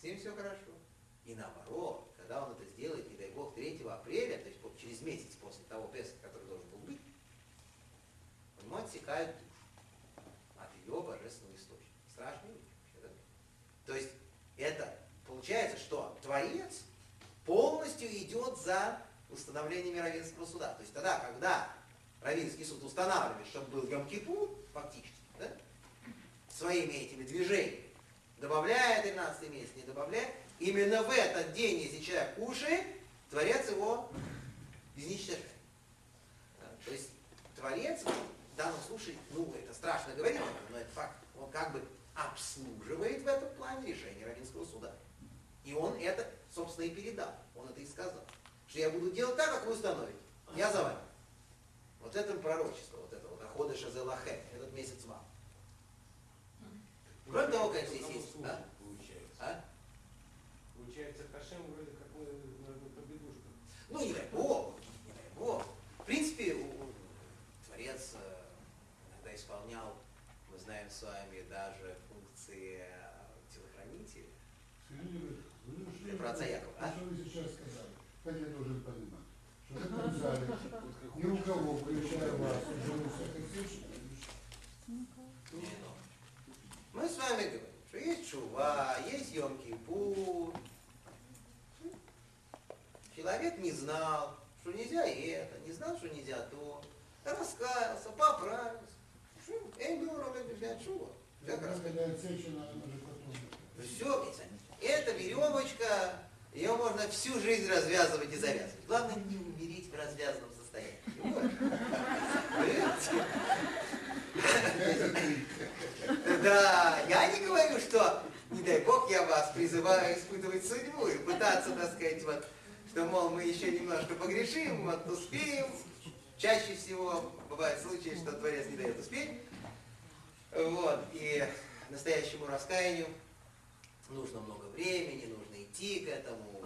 С ним все хорошо. И наоборот, когда он это сделает, не дай бог, 3 апреля, то есть через месяц после того Песха, который должен был быть, у него отсекают душу от ее божественного источника. Вообще, да? То есть это получается, что Творец полностью идет за установлением равенского суда. То есть тогда, когда Равинский суд устанавливает, чтобы был Йом-Кипур, фактически, да, своими этими движениями, добавляя 13 месяц, не добавляя, именно в этот день, если человек кушает, Творец его изничтожает. То есть Творец в данном случае, ну, это страшно говорить, но это факт, он как бы обслуживает в этом плане решение Равинского суда. И он это, собственно, и передал. Он это и сказал. Что я буду делать так, как вы установите. Я за вами. Вот это пророчество, вот это вот Ахода Шазелахе, этот месяц вам. Кроме того, конечно, здесь есть. Да? Получается. А? Получается, Хашем вроде как мы на, на победушках. Ну, не дай бог, не дай бог. В принципе, у- Творец э, иногда исполнял, мы знаем с вами, даже функции э, телохранителя. Сергей Юрьевич, вы Ты про отца Якова, а? Что вы сейчас сказали? Так я должен понимать. Что в этом зале ни у кого, включая вас, уже у всех источников, Мы с вами говорим, что есть Чува, есть Йом-Кипур. Человек не знал, что нельзя это, не знал, что нельзя то. Раскаялся, поправился. Эй, Дора, взять Чува. Как раскаялся? Эта веревочка, ее можно всю жизнь развязывать и завязывать. Главное не умереть в развязанном состоянии. Да, я не говорю, что, не дай бог, я вас призываю испытывать судьбу и пытаться, так сказать, вот, что, мол, мы еще немножко погрешим, вот успеем. Чаще всего бывают случаи, что Творец не дает успеть. Вот, и настоящему раскаянию нужно много времени, нужно идти к этому,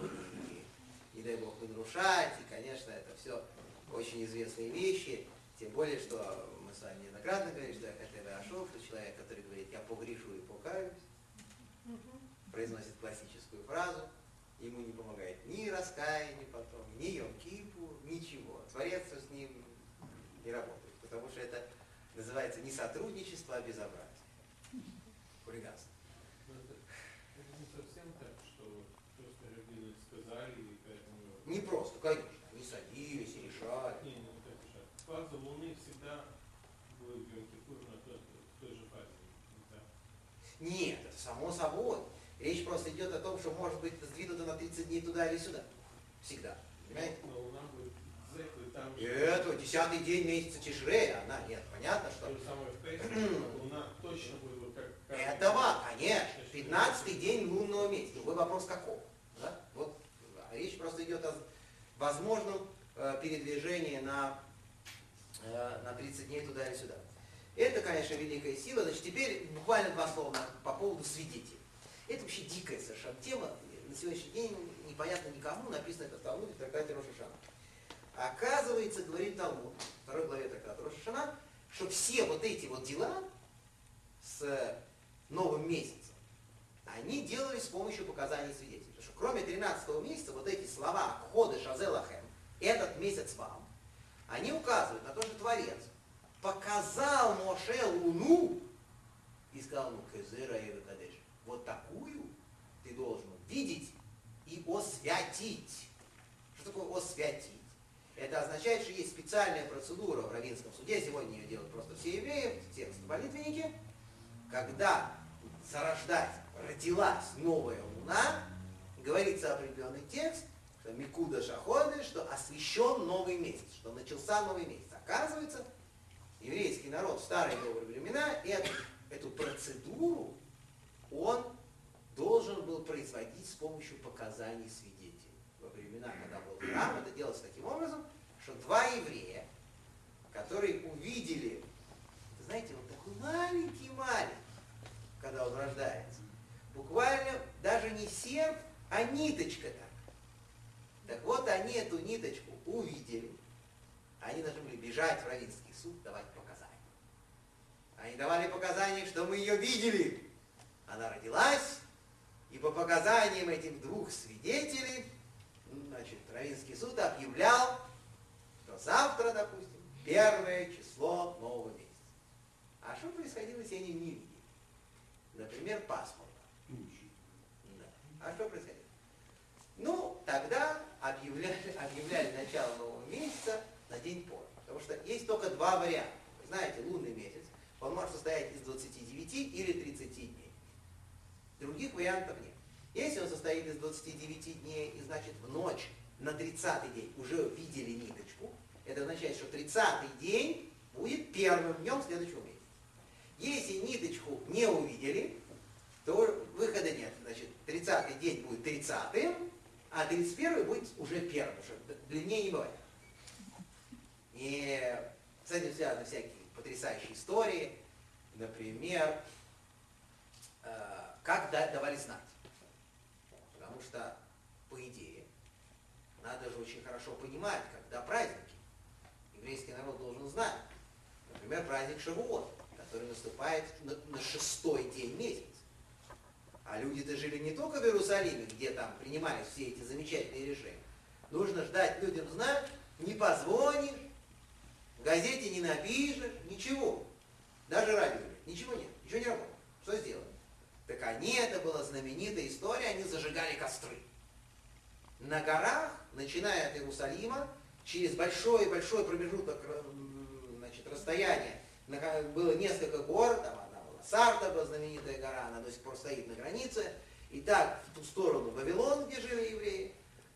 и, не дай бог, не нарушать, и, конечно, это все очень известные вещи, тем более, что мы с вами неоднократно говорили, что это Рашов, что человек, который говорит, я погрешу и покаюсь, произносит классическую фразу, ему не помогает ни раскаяние потом, ни Йом-Кипу, ничего. Творец с ним не работает, потому что это называется не сотрудничество, а безобразие. Хулиганство. Ну, это, это не совсем так, что просто раввины сказали, и поэтому... Не просто, конечно. Они садились и решали. Не, не же. Фаза Луны всегда будет Йом-Кипур на той, той же фазе. Да. Нет, это само собой. Речь просто идет о том, что может быть сдвинуто на 30 дней туда или сюда. Всегда. Понимаете? Но Луна будет там это десятый день месяца Тишрея, она, нет, понятно, что... Луна точно будет вот как... как- Этого, конечно, 15 день лунного месяца. Другой вопрос каков. А речь просто идет о возможном э, передвижении на, э, на 30 дней туда или сюда. Это, конечно, великая сила. Значит, теперь буквально два слова по поводу свидетелей. Это вообще дикая совершенно тема. На сегодняшний день непонятно никому, написано это в Талмуде в трактате Рошашана. Оказывается, говорит Талмуд, второй главе трактата Рошашана, что все вот эти вот дела с новым месяцем, они делались с помощью показаний свидетелей. Что кроме 13 месяца, вот эти слова «Ходы Шазелахем», «этот месяц вам», они указывают на то, что Творец показал Моше луну и сказал, ну, Кезера и Кадеш, вот такую ты должен видеть и освятить. Что такое освятить? Это означает, что есть специальная процедура в Равинском суде, сегодня ее делают просто все евреи, все молитвенники, когда зарождать, родилась новая луна, говорится определенный текст, что Микуда Шаходы, что освящен новый месяц, что начался новый месяц. Оказывается, еврейский народ в старые добрые времена эту, эту процедуру он должен был производить с помощью показаний свидетелей. Во времена, когда был храм, это делалось таким образом, что два еврея, которые увидели, знаете, вот такой маленький-маленький, когда он рождается, буквально даже не серп, а ниточка так. Так вот, они эту ниточку увидели, они должны были бежать в Равинский суд, давать показания. Они давали показания, что мы ее видели. Она родилась, и по показаниям этих двух свидетелей, значит, Равинский суд объявлял, что завтра, допустим, первое число нового месяца. А что происходило, если они не видели? Например, пасмурно. Да. А что происходило? Ну, тогда объявляли, объявляли начало нового месяца на день позже. Потому что есть только два варианта. Вы знаете, лунный месяц, он может состоять из 29 или 30 дней. Других вариантов нет. Если он состоит из 29 дней, и значит в ночь на 30 день уже видели ниточку, это означает, что 30 день будет первым днем следующего месяца. Если ниточку не увидели, то выхода нет. Значит, 30 день будет 30 а 31 будет уже первым, что длиннее не бывает. И с этим связаны всякие потрясающие истории. Например, э, как да- давали знать. Потому что, по идее, надо же очень хорошо понимать, когда праздники. Еврейский народ должен знать. Например, праздник Шавуот, который наступает на, на шестой день месяца. А люди-то жили не только в Иерусалиме, где там принимались все эти замечательные решения. Нужно ждать людям знать, не позвонишь, в газете не напишешь, ничего. Даже радио, нет, ничего нет, ничего не работает. Что сделать? Так они, это была знаменитая история, они зажигали костры. На горах, начиная от Иерусалима, через большой-большой промежуток значит, расстояния, было несколько гор, там Сартаба, знаменитая гора, она до сих пор стоит на границе, и так в ту сторону Вавилон, где жили евреи,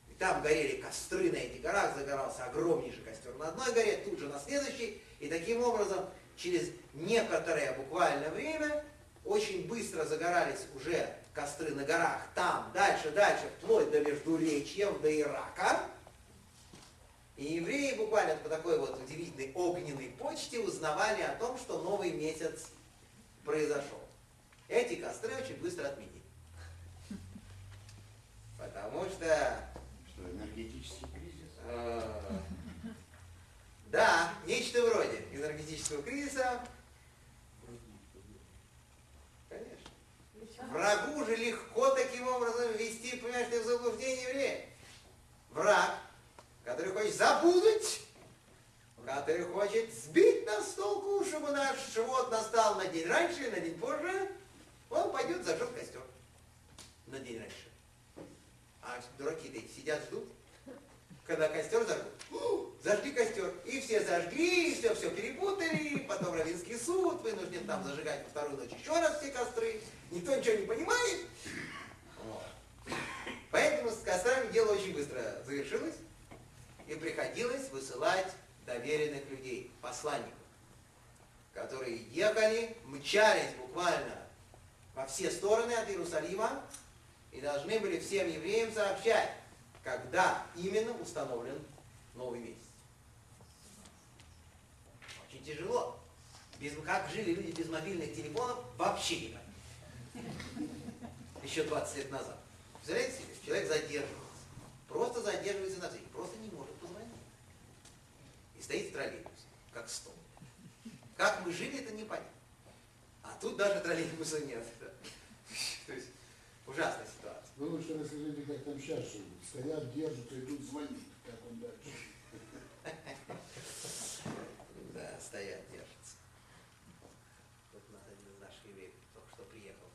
и там горели костры на этих горах, загорался огромнейший костер на одной горе, тут же на следующей, и таким образом через некоторое буквально время очень быстро загорались уже костры на горах, там, дальше, дальше, вплоть до Междуречья, до Ирака. И евреи буквально по такой вот удивительной огненной почте узнавали о том, что новый месяц произошел. Эти костры очень быстро отменили. Потому что Что, энергетический кризис? Э, Да, нечто вроде энергетического кризиса. Конечно. Врагу же легко таким образом ввести, понимаешь, в заблуждение еврея. Враг, который хочет запутать, который хочет сбить нас с толку, чтобы наш живот настал на день раньше или на день позже, он пойдет зажжет костер на день раньше. А дураки-то сидят, ждут, когда костер зажгут. «О, Зажги костер. И все зажгли, и все, все перепутали, потом Равинский суд вынужден там зажигать во вторую ночь еще раз все костры. Никто ничего не понимает. Вот. Поэтому с кострами дело очень быстро завершилось, и приходилось высылать доверенных людей, посланников, которые ехали, мчались буквально во все стороны от Иерусалима и должны были всем евреям сообщать, когда именно установлен новый месяц. Очень тяжело. Без, как жили люди без мобильных телефонов, вообще понятно. Еще 20 лет назад. Представляете себе, человек задерживается. Просто задерживается на встрече, просто не может стоит в троллейбусе, как стол. Как мы жили, это непонятно. А тут даже троллейбуса нет. То есть ужасная ситуация. Вы лучше расскажите, как там сейчас живут. Стоят, держатся, идут звонить. Как он дальше? Да, стоят, держатся. Вот у нас один из наших евреев только что приехал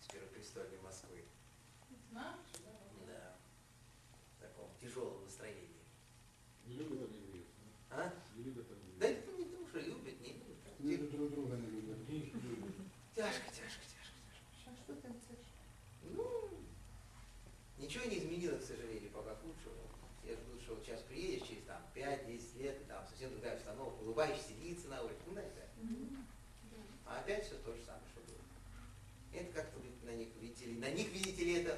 с Первопрестольной Москвы. Да. В таком тяжелом настроении. Не любят они евреев. А? Не любят они Да евреев. это не то, что любят, не любят. Любят друг друга, не любят. Тяжко, тяжко, тяжко, тяжко. А что там слышишь? Ну, ничего не изменилось, к сожалению, пока к лучшему. Я жду, что вот сейчас приедешь через там 5-10 лет, и там совсем другая обстановка, улыбаешься лица на улице, ну да, это. А опять все то же самое, что было. Это как-то вот на них, видите ли, на них, видите ли,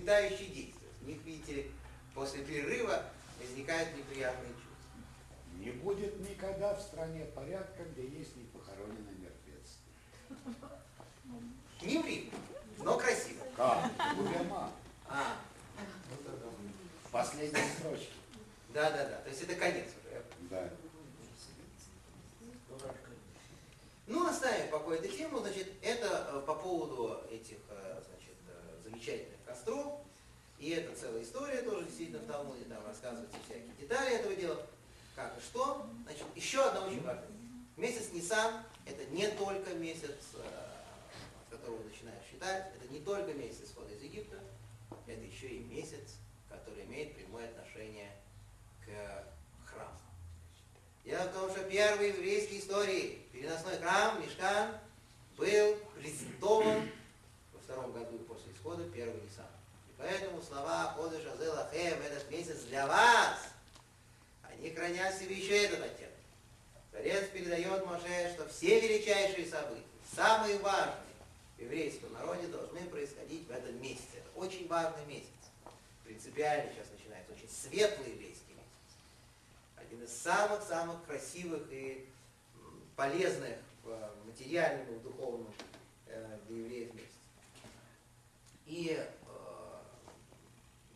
это угнетающее действие. У них, видите после перерыва возникают неприятные чувства. Не будет никогда в стране порядка, где есть не похороненный мертвец. Не в Риме, но красиво. Как? Губерма. А, В последней строчке. да, да, да. То есть это конец уже. Да. Ну, оставим в покое эту тему. Значит, это э, по поводу этих э, значит, э, замечательных. И это целая история тоже действительно в Талмуде, там рассказываются всякие детали этого дела. Как и что. Значит, еще одна очень важная. Месяц Нисан – это не только месяц, э, от которого начинаешь считать, это не только месяц исхода из Египта, это еще и месяц, который имеет прямое отношение к храму. Дело в том, что первый в еврейской истории переносной храм, Мешкан, был презентован во втором году после исхода первого Ниссана. Поэтому слова Ходыш Азелахем, этот месяц для вас, они хранят в себе еще этот оттенок. Творец передает Моше, что все величайшие события, самые важные в еврейском народе должны происходить в этом месяце. Это очень важный месяц. Принципиально сейчас начинается очень светлый еврейский месяц один из самых-самых красивых и полезных в э, материальном и в духовном э, для евреев месяцев. И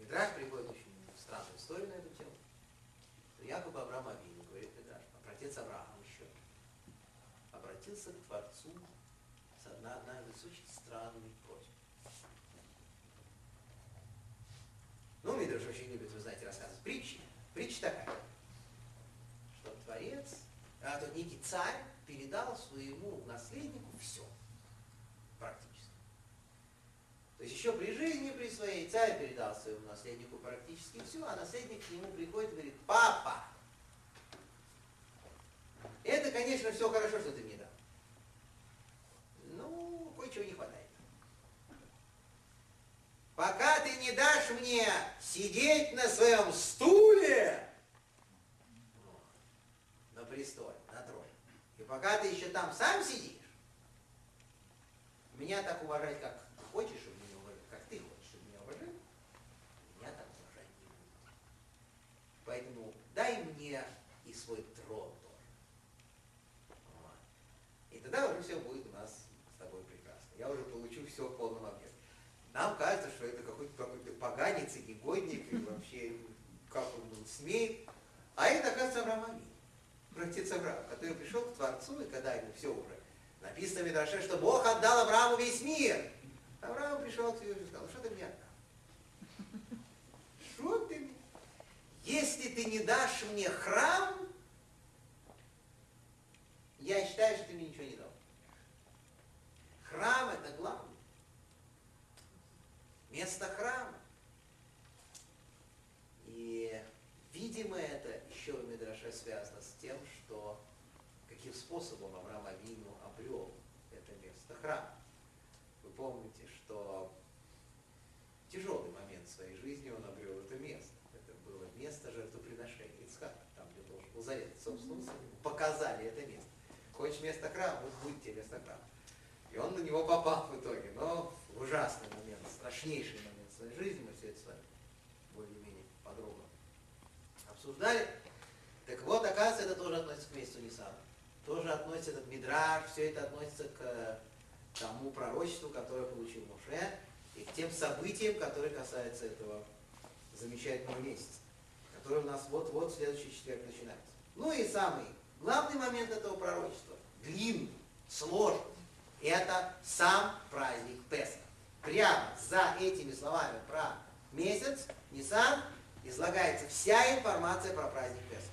Мидраш приводит очень странную историю на эту тему. Что якобы Авраам Авину, говорит Мидраш, отец Авраам еще, обратился к Творцу с одна, одна из очень странной просьбой. Ну, Мидраш очень любит, вы знаете, рассказывать притчи. Притча такая что Творец, а тот некий царь передал своему наследнику все, практически. То есть еще при жизни, при своей, царь передал своему наследнику практически все, а наследник к нему приходит и говорит, папа, это, конечно, все хорошо, что ты мне дал. Ну, кое-чего не хватает. Пока ты не дашь мне сидеть на своем стуле, на престоле, на троне. И пока ты еще там сам сидишь, меня так уважать, как хочешь, чтобы меня уважали, как ты хочешь, чтобы меня уважали, меня так уважать не будут. Поэтому дай мне и свой трон. Вот. И тогда уже все будет у нас с тобой прекрасно. Я уже получу все в полном объеме. Нам кажется, что это какой-то какой поганец и негодник, и вообще, как он смеет. А это, оказывается, Авраам братец Авраам, который пришел к Творцу, и когда ему все уже написано в Мидраше, что Бог отдал Аврааму весь мир. Авраам пришел к Всевышнему и сказал, что ты мне отдал? Что ты мне? Если ты не дашь мне храм, я считаю, что ты мне ничего не дал. Храм это главное. Место храма. И Видимо, это еще в Мидраше связано с тем, что каким способом Авраам Авину обрел это место храма. Вы помните, что в тяжелый момент своей жизни он обрел это место. Это было место жертвоприношения Ицхака, там, где должен был зарезать собственного сына. Ему Показали это место. Хочешь место храма, вот будет тебе место храма. И он на него попал в итоге, но в ужасный момент, страшнейший момент своей жизни, мы все это с вами более-менее подробно обсуждали. Так вот, оказывается, это тоже относится к месяцу Ниссана. тоже относится, этот мидраж, все это относится к тому пророчеству, которое получил Моше, и к тем событиям, которые касаются этого замечательного месяца, который у нас вот-вот в следующий четверг начинается. Ну и самый главный момент этого пророчества, длинный, сложный, это сам праздник Песах. Прямо за этими словами про месяц, Нисан, излагается вся информация про праздник Песах.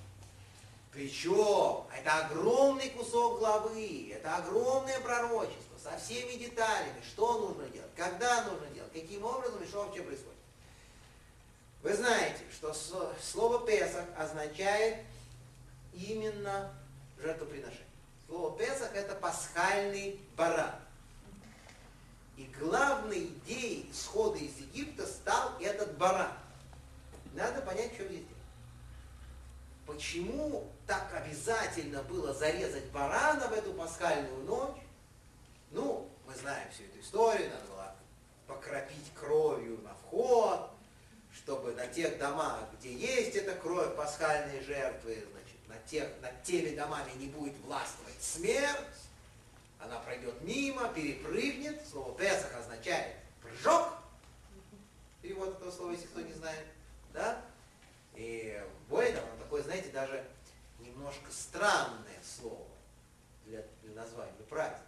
Причем это огромный кусок главы, это огромное пророчество со всеми деталями, что нужно делать, когда нужно делать, каким образом и что вообще происходит. Вы знаете, что слово Песах означает именно жертвоприношение. Слово Песах это пасхальный баран. И главной идеей исхода из Египта стал этот баран. Надо понять, что здесь дело. Почему так обязательно было зарезать барана в эту пасхальную ночь? Ну, мы знаем всю эту историю, надо было покропить кровью на вход, чтобы на тех домах, где есть эта кровь пасхальные жертвы, на тех, над теми домами не будет властвовать смерть, она пройдет мимо, перепрыгнет. Слово Песах означает прыжок. Перевод этого слова, если кто не знает. Да? И более того, такое, знаете, даже немножко странное слово для, для названия праздника.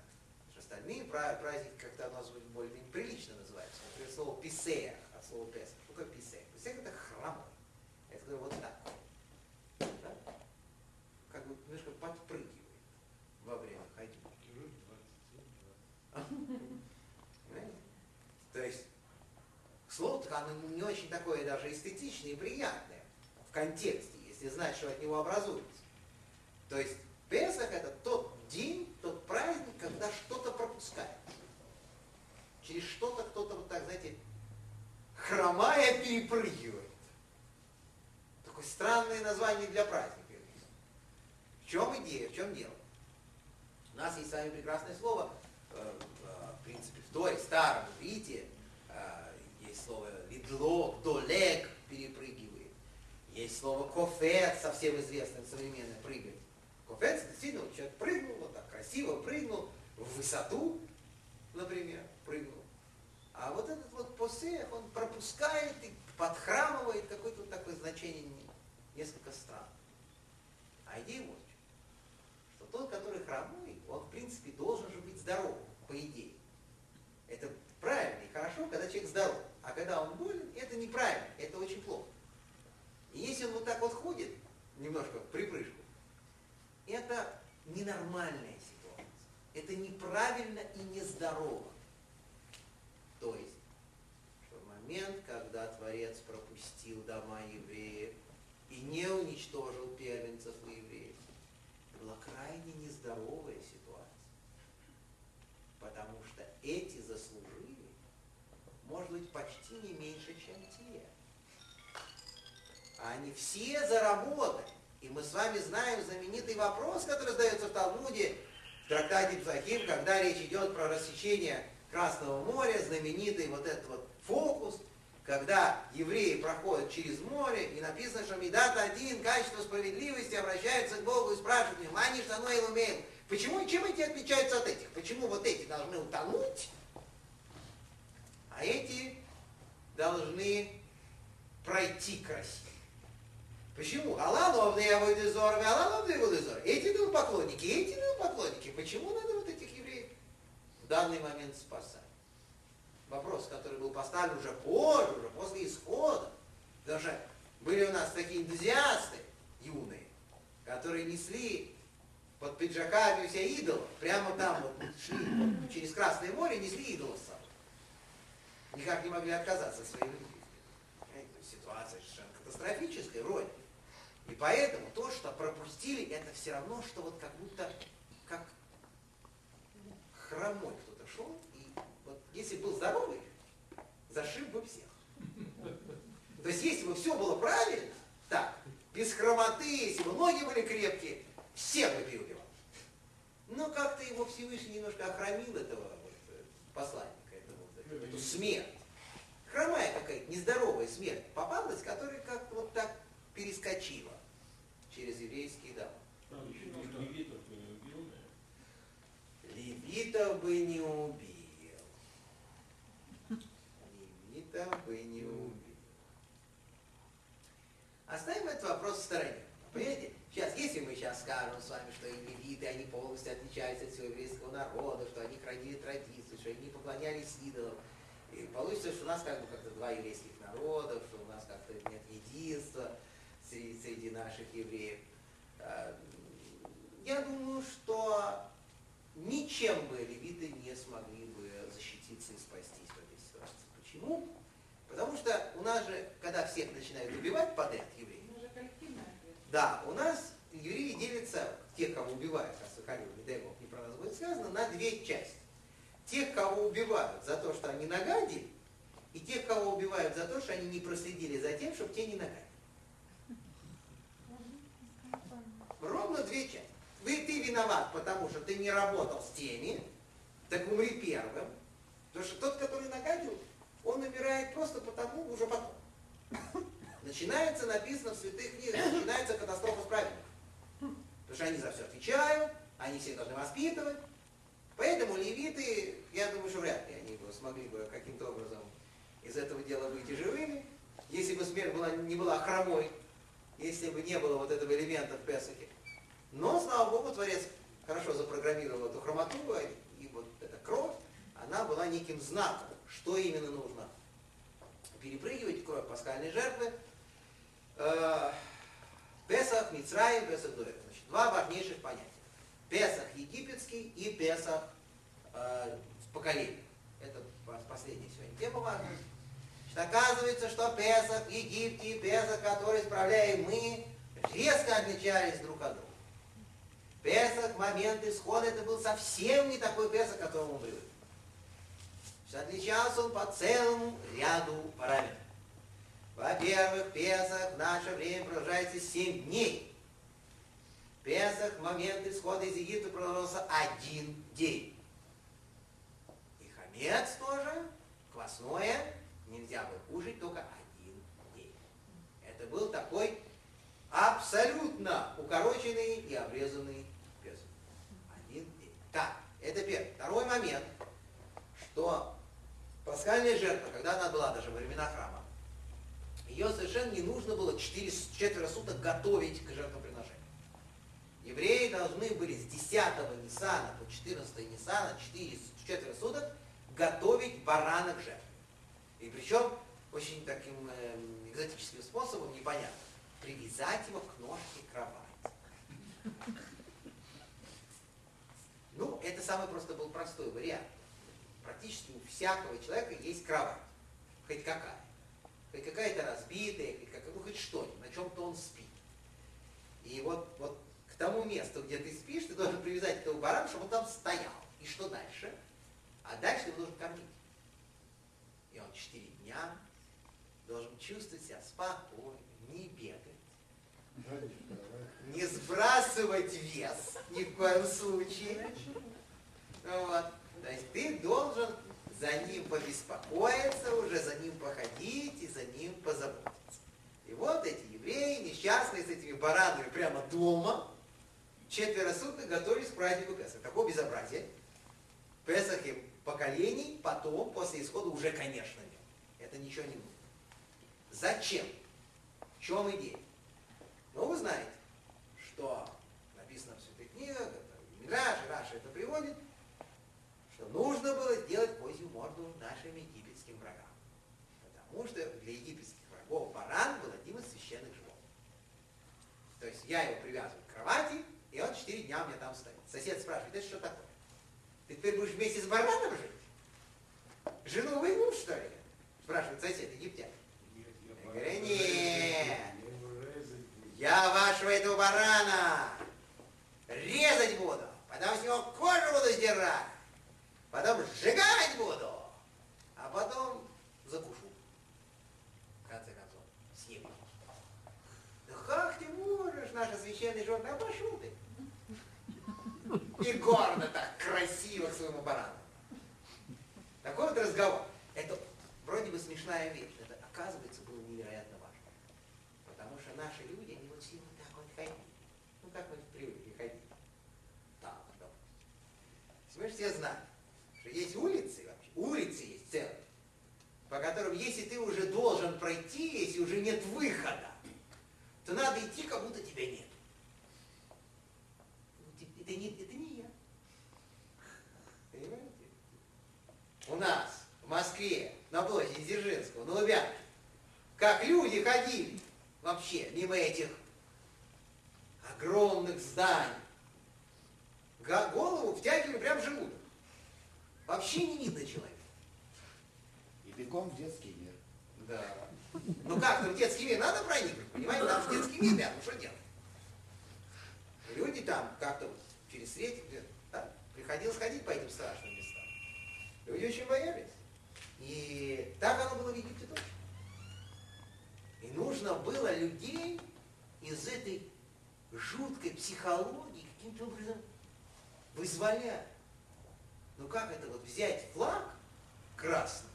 Остальные праздники как-то у нас более прилично называются. Например, слово писеях от слова Песах. Что такое писеях? Писеях это хромой. Это вот так. Да? Как бы немножко подпрыгивает во время ходьбы. То есть слово-то оно не очень такое даже эстетичное и приятное в контексте, если знать, что от него образуется. То есть Песах это тот день, тот праздник, когда что-то пропускает. Через что-то кто-то вот так, знаете, хромая перепрыгивает. Такое странное название для праздника. В чем идея, в чем дело? У нас есть с вами прекрасное слово, э, э, в принципе, в Торе, старом есть слово лидло, долег, перепрыгивает. Есть слово кофет, совсем известное современное, прыгает. Кофет, действительно, человек прыгнул, вот так красиво прыгнул, в высоту, например, прыгнул. А вот этот вот посех, он пропускает и подхрамывает какое-то такое значение несколько странное. А идея вот что тот, который хромой, он в принципе должен же быть здоров, по идее. Это правильно и хорошо, когда человек здоров. А когда он болен, это неправильно, это очень плохо. И если он вот так вот ходит, немножко в припрыжку, это ненормальная ситуация. Это неправильно и нездорово. То есть, в момент, когда Творец пропустил дома евреев и не уничтожил первенцев и евреев, была крайне нездоровая ситуация. Потому что эти заслужили, быть, почти не меньше, чем те. А они все заработали. И мы с вами знаем знаменитый вопрос, который задается в Талмуде, в трактате Псахим, когда речь идет про рассечение Красного моря, знаменитый вот этот вот фокус, когда евреи проходят через море, и написано, что Медат один, качество справедливости, обращаются к Богу и спрашивают, внимание, что оно и умеем. Почему, чем эти отличаются от этих? Почему вот эти должны утонуть, а эти должны пройти красиво? Почему? Аллановные Авойдезор, Аллановные Авойдезор. Эти поклонники, эти поклонники. Почему надо вот этих евреев в данный момент спасать? Вопрос, который был поставлен уже позже, уже после исхода. Даже были у нас такие энтузиасты юные, которые несли под пиджаками у себя идолов. Прямо там вот шли через Красное море, несли идолов. Никак не могли отказаться от своей жизни. Ситуация совершенно катастрофическая вроде. И поэтому то, что пропустили, это все равно, что вот как будто как хромой кто-то шел, и вот если был здоровый, зашиб бы всех. То есть если бы все было правильно, так, без хромоты, если бы ноги были крепкие, всех бы переубивал. Но как-то его Всевышний немножко охромил этого вот, э, этого, эту смерть. Хромая какая-то, нездоровая смерть попалась, которая как-то вот так перескочила через еврейские дома. Там еще левитов не убил. левитов бы не убил. Левитов бы не убил. Оставим этот вопрос в стороне. Понимаете? Сейчас, если мы сейчас скажем с вами, что и левиты, они полностью отличаются от всего еврейского народа, что они хранили традиции, что они не поклонялись идолам, получится, что у нас как бы как-то два еврейских народа, что у нас как-то нет единства среди, среди наших евреев. А, Я думаю, что ничем бы левиты не смогли бы защититься и спастись в этой ситуации. Почему? Потому что у нас же, когда всех начинают убивать подряд евреи, да, у нас евреи делятся, тех, кого убивают, Сахарин, не дай бог, не про нас будет сказано, на две части. Тех, кого убивают за то, что они нагадили, и тех, кого убивают за то, что они не проследили за тем, чтобы те не нагадили. Ровно две части. Вы, ты виноват, потому что ты не работал с теми, так умри первым. Потому что тот, который нагадил, он умирает просто потому, уже потом. Начинается, написано в святых книгах, начинается катастрофа с праведниками. Потому что они за все отвечают, они всех должны воспитывать. Поэтому левиты, я думаю, что вряд ли они бы смогли бы каким-то образом из этого дела выйти живыми. Если бы смерть была, не была хромой, если бы не было вот этого элемента в Песахе. Но, слава Богу, Творец хорошо запрограммировал эту хромоту, и вот эта кровь, она была неким знаком, что именно нужно перепрыгивать, кровь пасхальной жертвы. Э, Песах, Мицраим, Песах Дуэт. Значит, два важнейших понятия. Песах египетский и Песах э, поколения. Это последняя сегодня тема важная. Значит, оказывается, что Песах в Египте и Песах, который исправляем мы, резко отличались друг от друга. Песах, момент исхода, это был совсем не такой Песах, к которому мы привыкли. Отличался он по целому ряду параметров. Во-первых, Песах в наше время продолжается 7 дней. Песах момент исхода из Египта продолжался один день. И хамец тоже, квасное, нельзя было кушать только один день. Это был такой абсолютно укороченный и обрезанный Песах. Один день. Так, это первый. Второй момент, что пасхальная жертва, когда она была даже во времена храма, ее совершенно не нужно было 4, четверо суток готовить к жертвоприношению. Евреи должны были с 10 Ниссана по 14 Ниссана, 4, четверо суток, готовить барана к жертве. И причем очень таким э, экзотическим способом, непонятно, привязать его к ножке кровати. Ну, это самый просто был простой вариант. Практически у всякого человека есть кровать. Хоть какая. Хоть какая-то разбитая, хоть, как, ну, хоть что-нибудь, на чем-то он спит. И вот, вот тому месту, где ты спишь, ты должен привязать этого барана, чтобы он там стоял. И что дальше? А дальше ты его должен кормить. И он четыре дня должен чувствовать себя спокойно, не бегать, не сбрасывать вес ни в коем случае. Вот. То есть ты должен за ним побеспокоиться, уже за ним походить и за ним позаботиться. И вот эти евреи, несчастные с этими баранами прямо дома, четверо суток готовились к празднику Песах. Такое безобразие. Песах им поколений, потом, после исхода, уже, конечно, нет. Это ничего не нужно. Зачем? В чем идея? Ну, вы знаете, что написано в святых книгах, это Мидраш, Раша это приводит, что нужно было сделать козью морду нашим египетским врагам. Потому что для египетских врагов баран был одним из священных животных. То есть я его привязываю к кровати, и он четыре дня у меня там стоит. Сосед спрашивает, это что такое? Ты теперь будешь вместе с бараном жить? Жену выгнул, что ли? Спрашивает сосед, египтян. Я говорю, нет, я вашего этого барана резать буду, потом с него кожу буду сдирать, потом сжигать буду, а потом закушу. В конце концов, съем. Да как ты можешь, наша священная жена, пошел. И гордо так, красиво к своему барану. Такой вот разговор. Это вроде бы смешная вещь, это оказывается было невероятно важно. Потому что наши люди, они вот все вот так вот ходили. Ну как мы привыкли ходить? Да. Вы же все знают, есть улицы вообще, улицы есть целые, по которым, если ты уже должен пройти, если уже нет выхода, то надо идти, как будто тебя нет. Ну, Это не, это не я. Понимаете? У нас в Москве, на площади Дзержинского, на Лубянке, как люди ходили вообще мимо этих огромных зданий. Голову втягивали прям в желудок. Вообще не видно человека. И бегом в детский мир. Да. Ну как, ну в детский мир надо проникнуть, понимаете? Там в детский мир, да, ну что делать? Люди там как-то вот через где- да, приходилось ходить по этим страшным местам. Люди очень боялись. И так оно было в Египте точно. И нужно было людей из этой жуткой психологии каким-то образом вызволять. Ну как это вот взять флаг красный,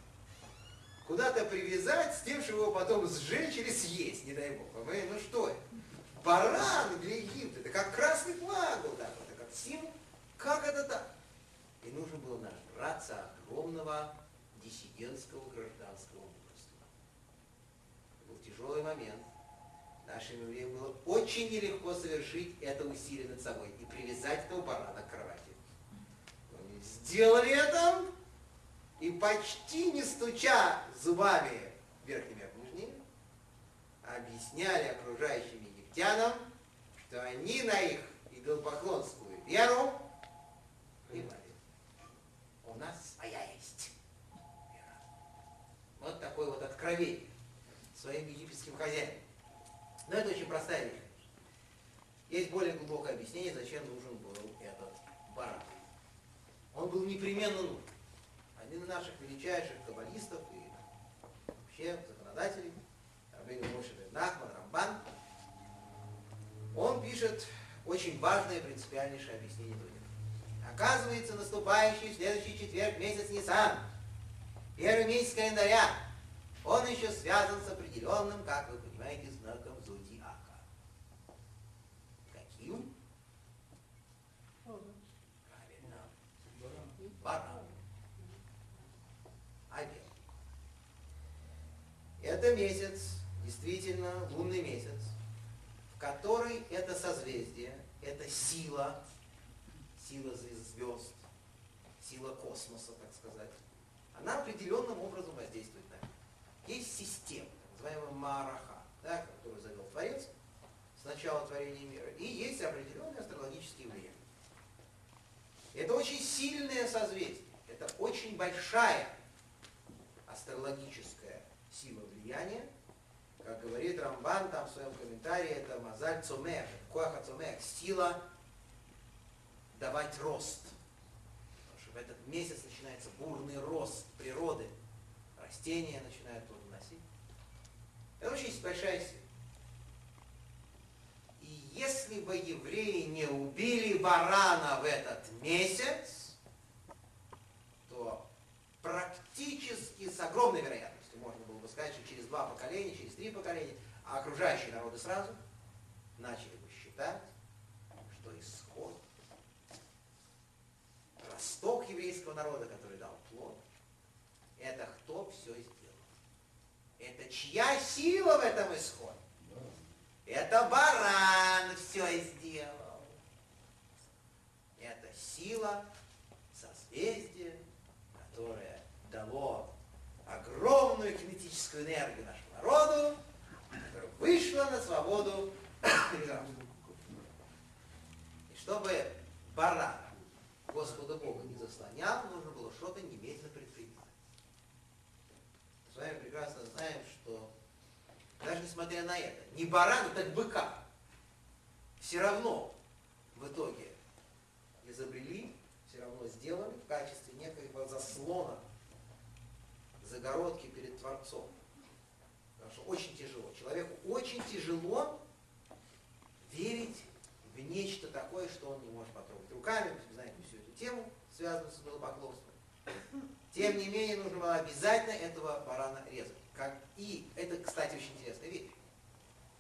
куда-то привязать с тем, чтобы его потом сжечь или съесть, не дай бог. Понимаете? Ну что это? Баран для Египта, это как красный флаг был так, это как символ. Как это так? И нужно было нажраться огромного диссидентского гражданского мужества. Это был тяжелый момент. Нашим евреям было очень нелегко совершить это усилие над собой и привязать этого барана к кровати. Они сделали это, и почти не стуча зубами верхними об нижними, объясняли окружающим египтянам, что они на их идолопоклонскую веру плевали. У нас своя есть вера. Вот такое вот откровение своим египетским хозяинам. Но это очень простая вещь. Есть более глубокое объяснение, зачем нужен был этот баран. Он был непременно нужен. Один из наших величайших каббалистов и вообще законодателей, Рабин бен Нахман, Рамбан, он пишет очень важное принципиальнейшее объяснение. Оказывается, наступающий в следующий четверг месяц Нисан, первый месяц календаря, он еще связан с определенным, как вы понимаете, знаком зодиака. Каким? Правильно. Баран. Овен. Это месяц, действительно лунный месяц, в который это созвездие, это сила, сила звезд, сила космоса, так сказать, она определенным образом воздействует на мир. Есть система, так называемая Мараха, да, которую завел Творец с начала творения мира, и есть определенные астрологические влияния. Это очень сильное созвездие, это очень большая астрологическая сила влияния. Как говорит Рамбан там в своем комментарии, это Мазаль Цомех, Коаха Цомех, сила давать рост. Потому что в этот месяц начинается бурный рост природы. Растения начинают плодоносить. Это очень большая сила. И если бы евреи не убили барана в этот месяц, то практически с огромной вероятностью можно было бы сказать, что через два поколения, через три поколения, а окружающие народы сразу начали бы считать, что исход, росток еврейского народа, который дал плод, это кто все сделал. Это чья сила в этом исходе? Это баран все сделал. Это сила созвездия, которое дало огромную кинетическую энергию нашему народу, которая вышла на свободу. И чтобы баран Господа Бога не заслонял, нужно было что-то немедленно предпринимать. С вами прекрасно знаем, что даже несмотря на это, не барану, так быка, все равно в итоге изобрели, все равно сделали в качестве некоего заслона, загородки перед Творцом. Потому что очень тяжело. Человеку очень тяжело верить в нечто такое, что он не может потрогать руками. Знаете тему, связанную с идолопоклонством. Тем не менее, нужно было обязательно этого барана резать. Как и, это, кстати, очень интересная вещь.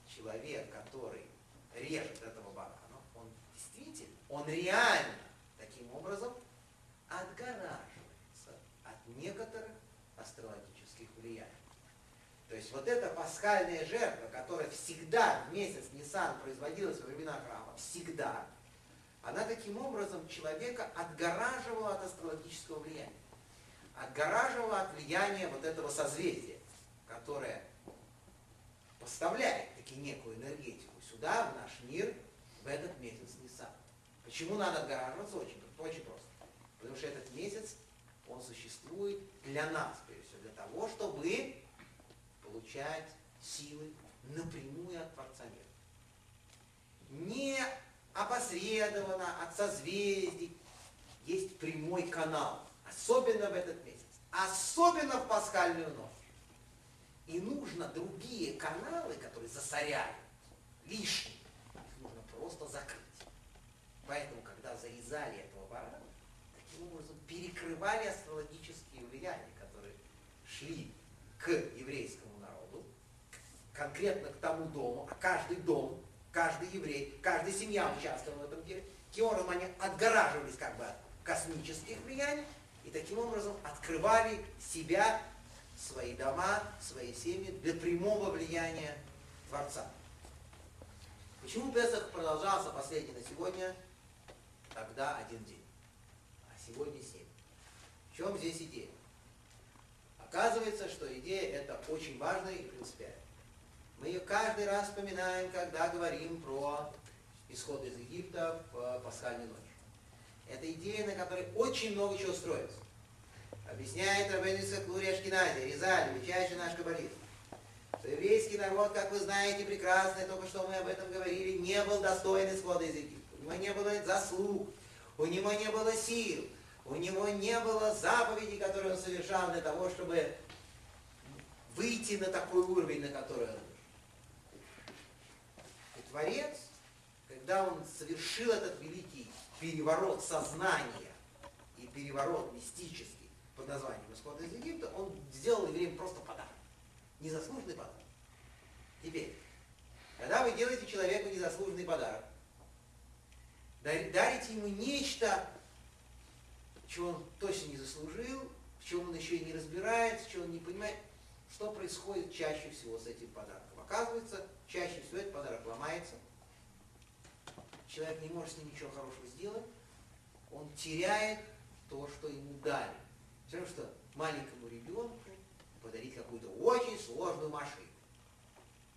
Человек, который режет этого барана, он действительно, он реально таким образом отгораживается некоторых астрологических влияний. То есть вот эта пасхальная жертва, которая всегда в месяц Нисан производилась во времена храма, всегда, она таким образом человека отгораживала от астрологического влияния. Отгораживала от влияния вот этого созвездия, которое поставляет таки некую энергетику сюда, в наш мир, в этот месяц Нисан. Почему надо отгораживаться? Очень, очень просто. Потому что этот месяц, он существует для нас, прежде всего, для того, чтобы получать силы напрямую от Творца мира. Не опосредованно от созвездий. Есть прямой канал, особенно в этот месяц, особенно в пасхальную ночь. И нужно другие каналы, которые засоряют, лишние, их нужно просто закрыть. Поэтому, когда зарезали этого барана, таким образом перекрывали астрологические влияния, которые шли к еврейскому народу, конкретно к тому дому, а каждый дом, каждый еврей, каждая семья участвовала в этом деле. Таким образом, они отгораживались как бы от космических влияний и таким образом открывали себя, свои дома, свои семьи для прямого влияния Творца. Почему Песах продолжался последний на сегодня? Тогда один день. А сегодня семь. В чем здесь идея? Оказывается, что идея это очень важная и принципиальная. Мы ее каждый раз вспоминаем, когда говорим про исход из Египта в пасхальную ночь. Это идея, на которой очень много чего строится. Объясняет Рабейн Исаклури Ашкинази, Резаль, величайший наш каббалист, что еврейский народ, как вы знаете прекрасно, только что мы об этом говорили, не был достоин исхода из Египта. У него не было заслуг, у него не было сил, у него не было заповедей, которые он совершал для того, чтобы выйти на такой уровень, на который он Творец, когда он совершил этот великий переворот сознания и переворот мистический под названием «Исход из Египта», он сделал евреям просто подарок. Незаслуженный подарок. Теперь, когда вы делаете человеку незаслуженный подарок, дарите ему нечто, чего он точно не заслужил, в чем он еще и не разбирается, чего он не понимает, что происходит чаще всего с этим подарком. Оказывается, чаще всего этот подарок ломается, человек не может с ним ничего хорошего сделать, он теряет то, что ему дали. Все равно, что маленькому ребенку подарить какую-то очень сложную машину.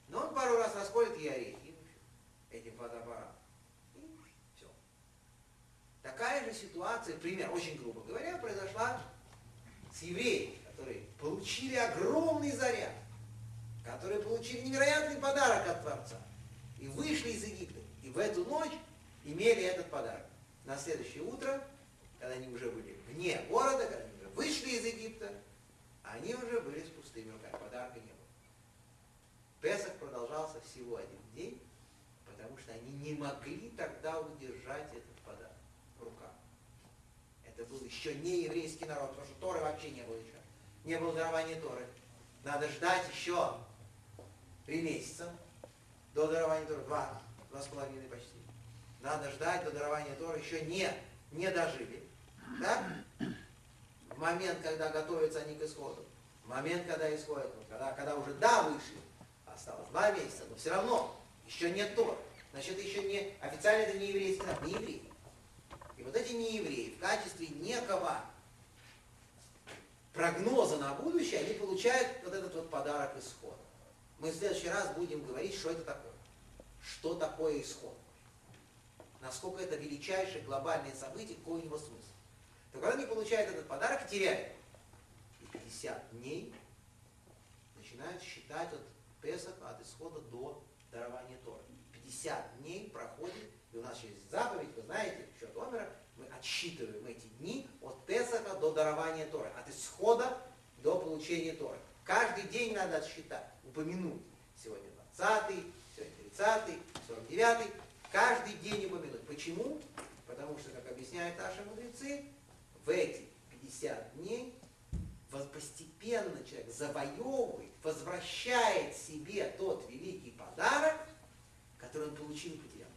Но он пару раз расколет ей орехи этим фотоаппаратом. И все. Такая же ситуация, пример, очень грубо говоря, произошла с евреями, которые получили огромный заряд, которые получили невероятный подарок от Творца и вышли из Египта. И в эту ночь имели этот подарок. На следующее утро, когда они уже были вне города, когда они уже вышли из Египта, они уже были с пустыми руками, подарка не было. Песах продолжался всего один день, потому что они не могли тогда удержать этот подарок в руках. Это был еще не еврейский народ, потому что Торы вообще не было еще. Не было дарования Торы. Надо ждать еще три месяца до дарования Торы. Два, два с половиной почти. Надо ждать до дарования Торы. Еще не, не дожили. Так? В момент, когда готовятся они к исходу. В момент, когда исходят, когда, когда уже да вышли, осталось два месяца, но все равно еще нет Тора. Значит, еще не, официально это не еврейский народ, не евреи. И вот эти неевреи в качестве некого прогноза на будущее, они получают вот этот вот подарок исхода. Мы в следующий раз будем говорить, что это такое. Что такое исход. Насколько это величайшее глобальное событие, какой у него смысл. То когда они получают этот подарок, теряют. И 50 дней начинают считать от Песаха, от исхода до дарования Торы. 50 дней проходит, и у нас есть заповедь, вы знаете, счет Омера, мы отсчитываем эти дни от Песаха до дарования Торы, от исхода до получения Торы. Каждый день надо отсчитать, упомянуть. Сегодня 20 сегодня 30 49 Каждый день упомянуть. Почему? Потому что, как объясняют наши мудрецы, в эти 50 дней постепенно человек завоевывает, возвращает себе тот великий подарок, который он получил и потерял.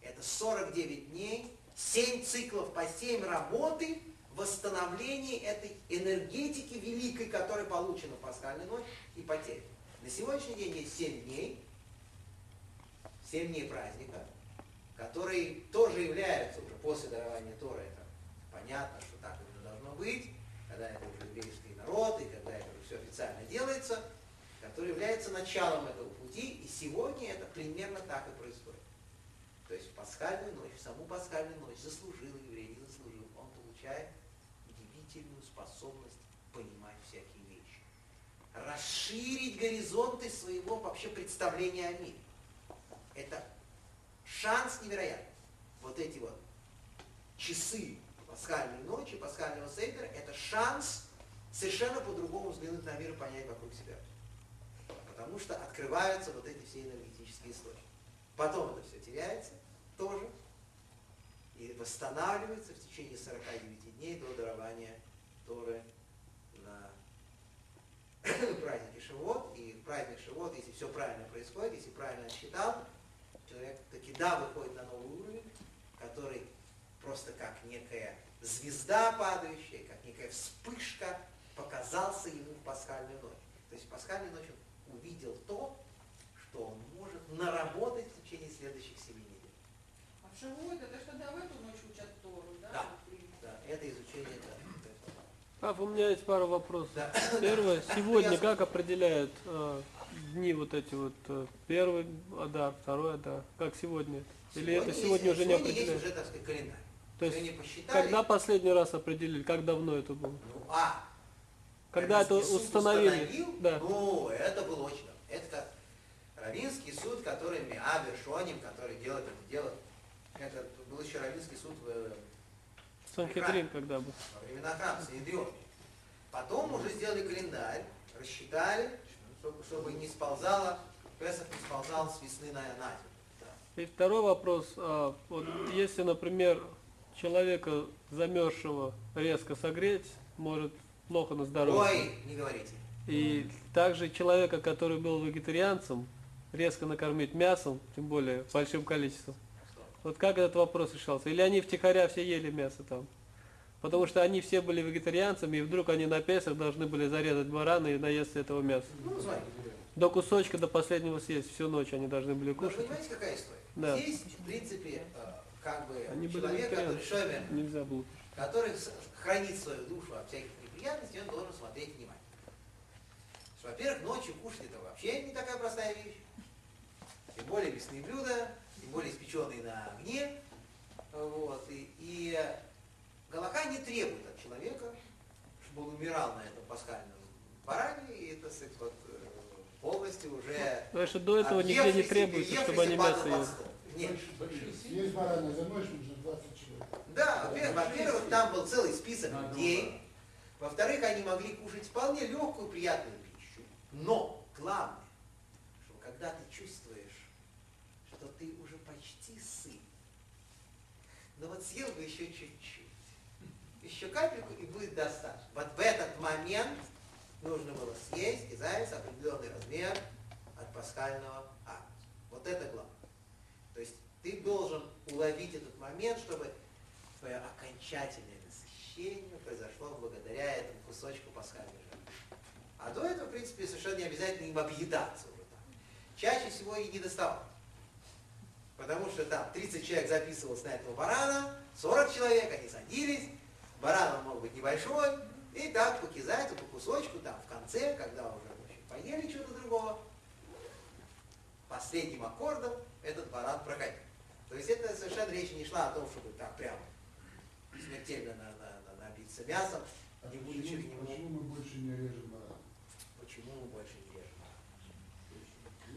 Это 49 дней, 7 циклов по 7 работы в восстановление этой энергетики великой, которая получена в пасхальной ночь и потеряна. На сегодняшний день есть 7 дней, 7 дней праздника, которые тоже являются уже после дарования Тора, это понятно, что так это должно быть, когда это уже еврейский народ, и когда это все официально делается, который является началом этого пути, и сегодня это примерно так и происходит. То есть пасхальную ночь, саму пасхальную ночь заслужил еврей, не заслужил, он получает способность понимать всякие вещи. Расширить горизонты своего вообще представления о мире. Это шанс невероятный. Вот эти вот часы пасхальной ночи, пасхального сейдера, это шанс совершенно по-другому взглянуть на мир и понять вокруг себя. Потому что открываются вот эти все энергетические источники. Потом это все теряется тоже и восстанавливается в течение 49 дней до дарования Торы на празднике Шивот. И в праздник Шивот, если все правильно происходит, если правильно считал, человек таки да выходит на новый уровень, который просто как некая звезда падающая, как некая вспышка показался ему в пасхальную ночь. То есть в пасхальную ночь он увидел то, что он может наработать в течение следующих семи недель. А в Шивот, это что, да, в эту ночь учат Тору, да? Да. Да, это изучение, да. Пап, у меня есть пара вопросов. Да. Первое, сегодня как определяют э, дни вот эти вот, э, первый Адар, второй Адар, как сегодня? Или это есть- сегодня уже не сегодня есть определяют? уже, так сказать, календарь. То есть, когда последний раз определили, как давно это было? Ну, а, Когда это суд установили? установил? Да. Ну, это было очень давно. Это как Равинский суд, который Миабер Шоним, который делает это дело. Это был еще Равинский суд в, Санхедрин когда был? во времена храма, Санедрион. Потом уже сделали календарь, рассчитали, чтобы, чтобы не сползало, Песах не сползал с весны на, на. Да. И второй вопрос. а, вот если, например, человека замерзшего резко согреть, может плохо на здоровье. Ой, не говорите. И также человека, который был вегетарианцем, резко накормить мясом, тем более большим количеством. Вот как этот вопрос решался? Или они втихаря все ели мясо там? Потому что они все были вегетарианцами, и вдруг они на Песах должны были зарезать барана и наесться этого мяса. Ну. До кусочка, до последнего съесть. Всю ночь они должны были Вы кушать. понимаете, какая история? Да. Здесь, в принципе, э, как бы Они человек, который шомер, Нельзя было. который хранит свою душу от всяких неприятностей, он должен смотреть внимательно. Во-первых, ночью кушать это вообще не такая простая вещь. Тем более мясные блюда, тем более испеченные на огне. Вот. И, и Галаха не требует от человека, чтобы он умирал на этом пасхальном баране, и это, сказать, вот, э, полностью уже Потому что до этого нигде не требуется, чтобы они мясо ели. Нет. Есть баранья за ночь, нужно 20 человек. Да, во-первых, там был целый список людей. Во-вторых, они могли кушать вполне легкую, приятную пищу. Но главное, что когда ты чувствуешь, что ты уже почти сыт, но вот съел бы еще чуть-чуть, еще капельку и будет достаточно. Вот в этот момент нужно было съесть и заяц определенный размер от пасхального акта. Вот это главное. То есть ты должен уловить этот момент, чтобы твое окончательное насыщение произошло благодаря этому кусочку пасхальной жертвы. А до этого, в принципе, совершенно не обязательно им объедаться уже там. Чаще всего и не доставал. Потому что там 30 человек записывалось на этого барана, 40 человек, они садились, баран он мог быть небольшой, и так по кизайцу, по кусочку, там в конце, когда уже в общем, поели что-то другого, последним аккордом этот баран проходил. То есть это совершенно речь не шла о том, чтобы так прямо смертельно на, на- на- набиться мясом, А не будучи к почему, нему. почему мы больше не режем барана? Почему мы больше не режем?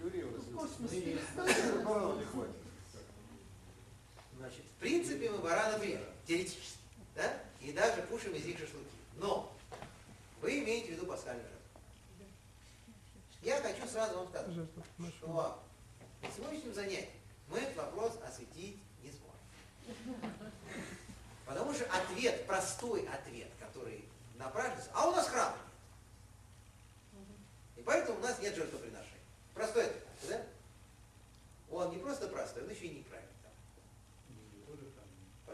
Юрий В космосе развился. перестали. Барана не хватит. Значит, в принципе, мы баранов режем, теоретически, да? И даже кушаем из них шашлыки. Но вы имеете в виду пасхальную жертву. Я хочу сразу вам сказать, что на сегодняшнем занятии мы этот вопрос осветить не сможем. Потому что ответ, простой ответ, который напрашивается, а у нас храма нет. И поэтому у нас нет жертвоприношения. Простой ответ, да? Он не просто простой, он еще и неправильный.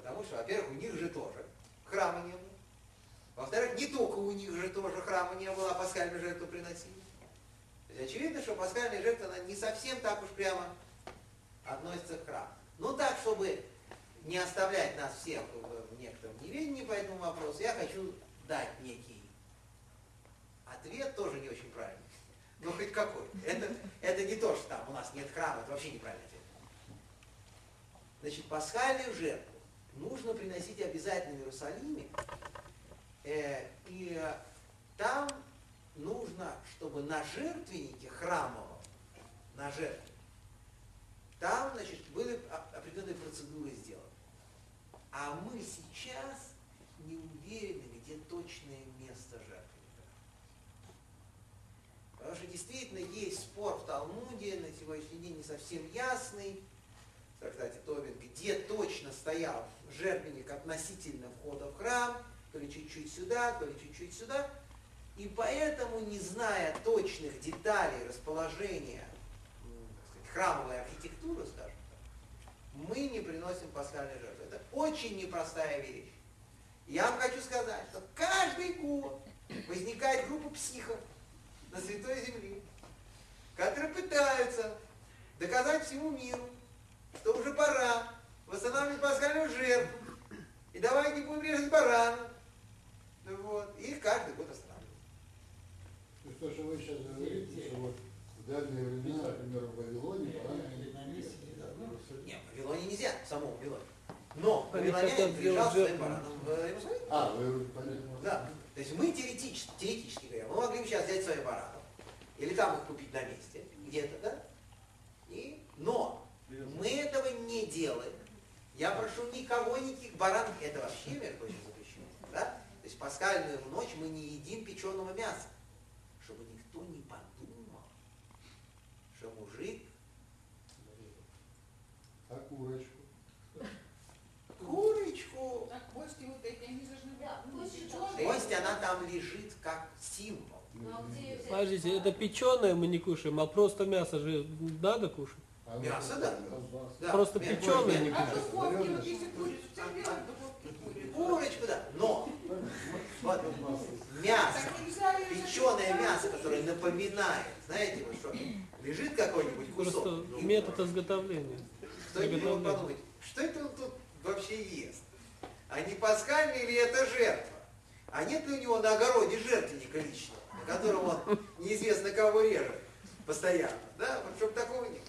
Потому что, во-первых, у них же тоже храма не было. не только у них же тоже храма не было, а пасхальную жертву приносили. То есть очевидно, что пасхальная жертва она не совсем так уж прямо относится к храму. Ну так, чтобы не оставлять нас всех в некотором неведении по этому вопросу, я хочу дать некий ответ, тоже не очень правильный. Ну хоть какой. Это, это не то, что там у нас нет храма, это вообще неправильный ответ. Значит, пасхальную жертву нужно приносить обязательно в Иерусалиме. Э, и там нужно, чтобы на жертвеннике храмовом, на жертве, там, значит, были определенные процедуры сделаны. А мы сейчас не уверены, где точное место жертвенника. Потому что действительно есть спор в Талмуде, на сегодняшний день не совсем ясный, в трактате Тобин, где точно стоял жертвенник относительно входа в храм, то ли чуть-чуть сюда, то ли чуть-чуть сюда. И поэтому, не зная точных деталей расположения сказать, храмовой архитектуры, скажем так, мы не приносим пасхальной жертвы. Это очень непростая вещь. Я вам хочу сказать, что каждый год возникает группа психов на Святой Земле, которые пытаются доказать всему миру, что уже пора восстанавливать пасхальную жертву. И давайте будем резать барана. Ну Вот. И их каждый год останавливают. То есть то, что вы сейчас говорите, что вот в дальние времена, например, в Вавилоне, бараны Нет, в Вавилоне нельзя, в самом Вавилоне. Но хотят приезжал своим бараном в Иерусалим. А, вы понятно. Да. То есть мы теоретически, теоретически говоря, мы могли бы сейчас взять своих баранов. Или там их купить на месте, где-то, да? И, но мы этого не делаем. Я прошу никого, никаких баранов, это вообще, между прочим, запрещено. Да? То есть пасхальную ночь мы не едим печеного мяса. Чтобы никто не подумал, что мужик А курочку? курочку, кости вот эти, они должны Да, быть кость, она там лежит как символ. Ну, а? Подождите, это печеное мы не кушаем, а просто мясо же надо кушать. А Мясо, да. Да, Просто мясо. печеное не А кушать. духовке, вот если курицу. Курочку, да. Но вот, мясо, печеное мясо, которое напоминает, знаете, вот что лежит какой-нибудь кусок. Просто метод изготовления. Кто-нибудь приготовления. подумать, что это он тут вообще ест? А не пасхальный или это жертва? А нет ли у него на огороде жертвенника личного, на котором он неизвестно кого режет постоянно? Да, чтобы такого нет.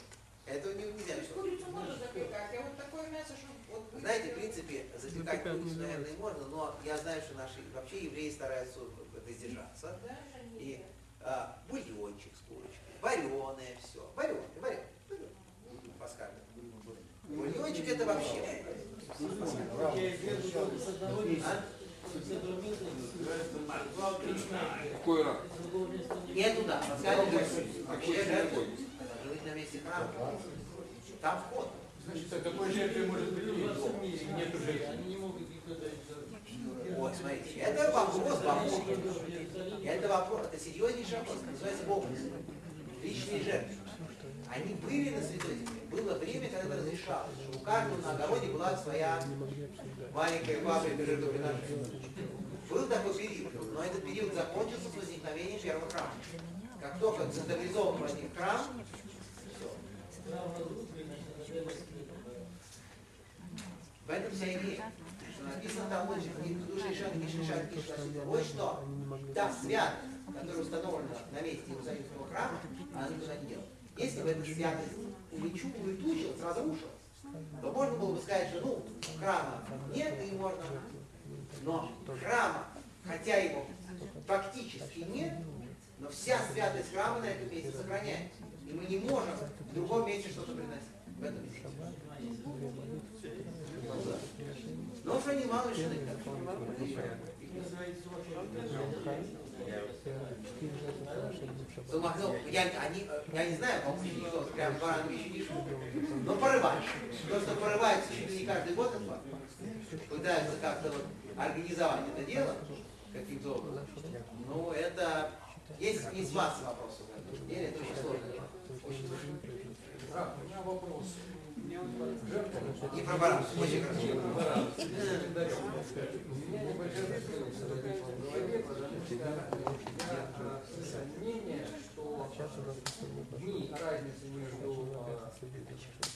Этого не- нельзя. То есть курицу можно запекать, а вот такое мясо, чтобы вот... Знаете, в принципе, запекать Запекать курицу, не наверное, и можно, но я знаю, что наши вообще евреи стараются воздержаться. Да? И а, бульончик с курочкой, вареное все, вареное, вареное, пасхальное. Бульончик это вообще. А? Какой рак? Нету, да, пасхальный вообще на месте храма. Там вход. Значит, о какой жертве может быть речь? Нету жертвы. Вот, смотрите, это вопрос богов. Это вопрос, это серьезнейший вопрос, называется Бог. Личные жертвы. Они были на Святой Земле. Было время, когда это разрешалось, что у каждого на огороде была своя маленькая фабрика жертвоприношений. Был такой период, но этот период закончился с возникновением первого храма. Как только централизован возник храм. В этом вся идея. Что написано там не шаг, не шаг. Вот что, та святость, которая установлена на месте Иерусалимского храма, она никуда не делась. Если бы эта святость улечу, улетучилась, разрушилась, то можно было бы сказать, что ну, храма нет, и можно. Но храма, хотя его фактически нет, но вся святость храма на этом месте сохраняется. И мы не можем в другом месте что-то приносить. В этом месте. Ну, что немало решено. Замахнул. Я, они, я не знаю, по-моему, никто прям баранами еще не шел. Но порывают. То, что порываются чуть ли не каждый год. Пытаются как-то вот организовать это дело каким-то образом. Ну, это... Есть, есть масса вопросов в этом деле, это очень сложно. У меня вопрос. Мне вот жертва Не про. У меня небольшая в голове. я, слышал мнение, что Сейчас у нас дни разницы между а,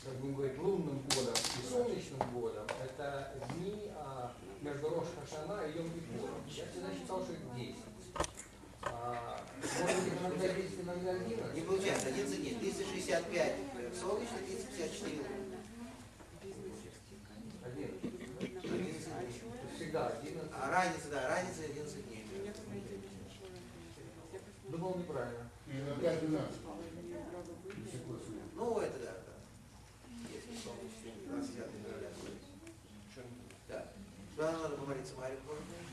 как будем говорить, лунным годом и солнечным годом, это дни а, между Рош Хашана и Йом Кипуром. Я всегда считал, что их 10. Не получается, 11 нет. 265 солнечно, солнечный, лунно. Всегда 11. А разница, да, разница 11 дней. Думал неправильно. Ну, это да, да. Если солнечно, 25 Да. Да, надо помолиться Марию, может.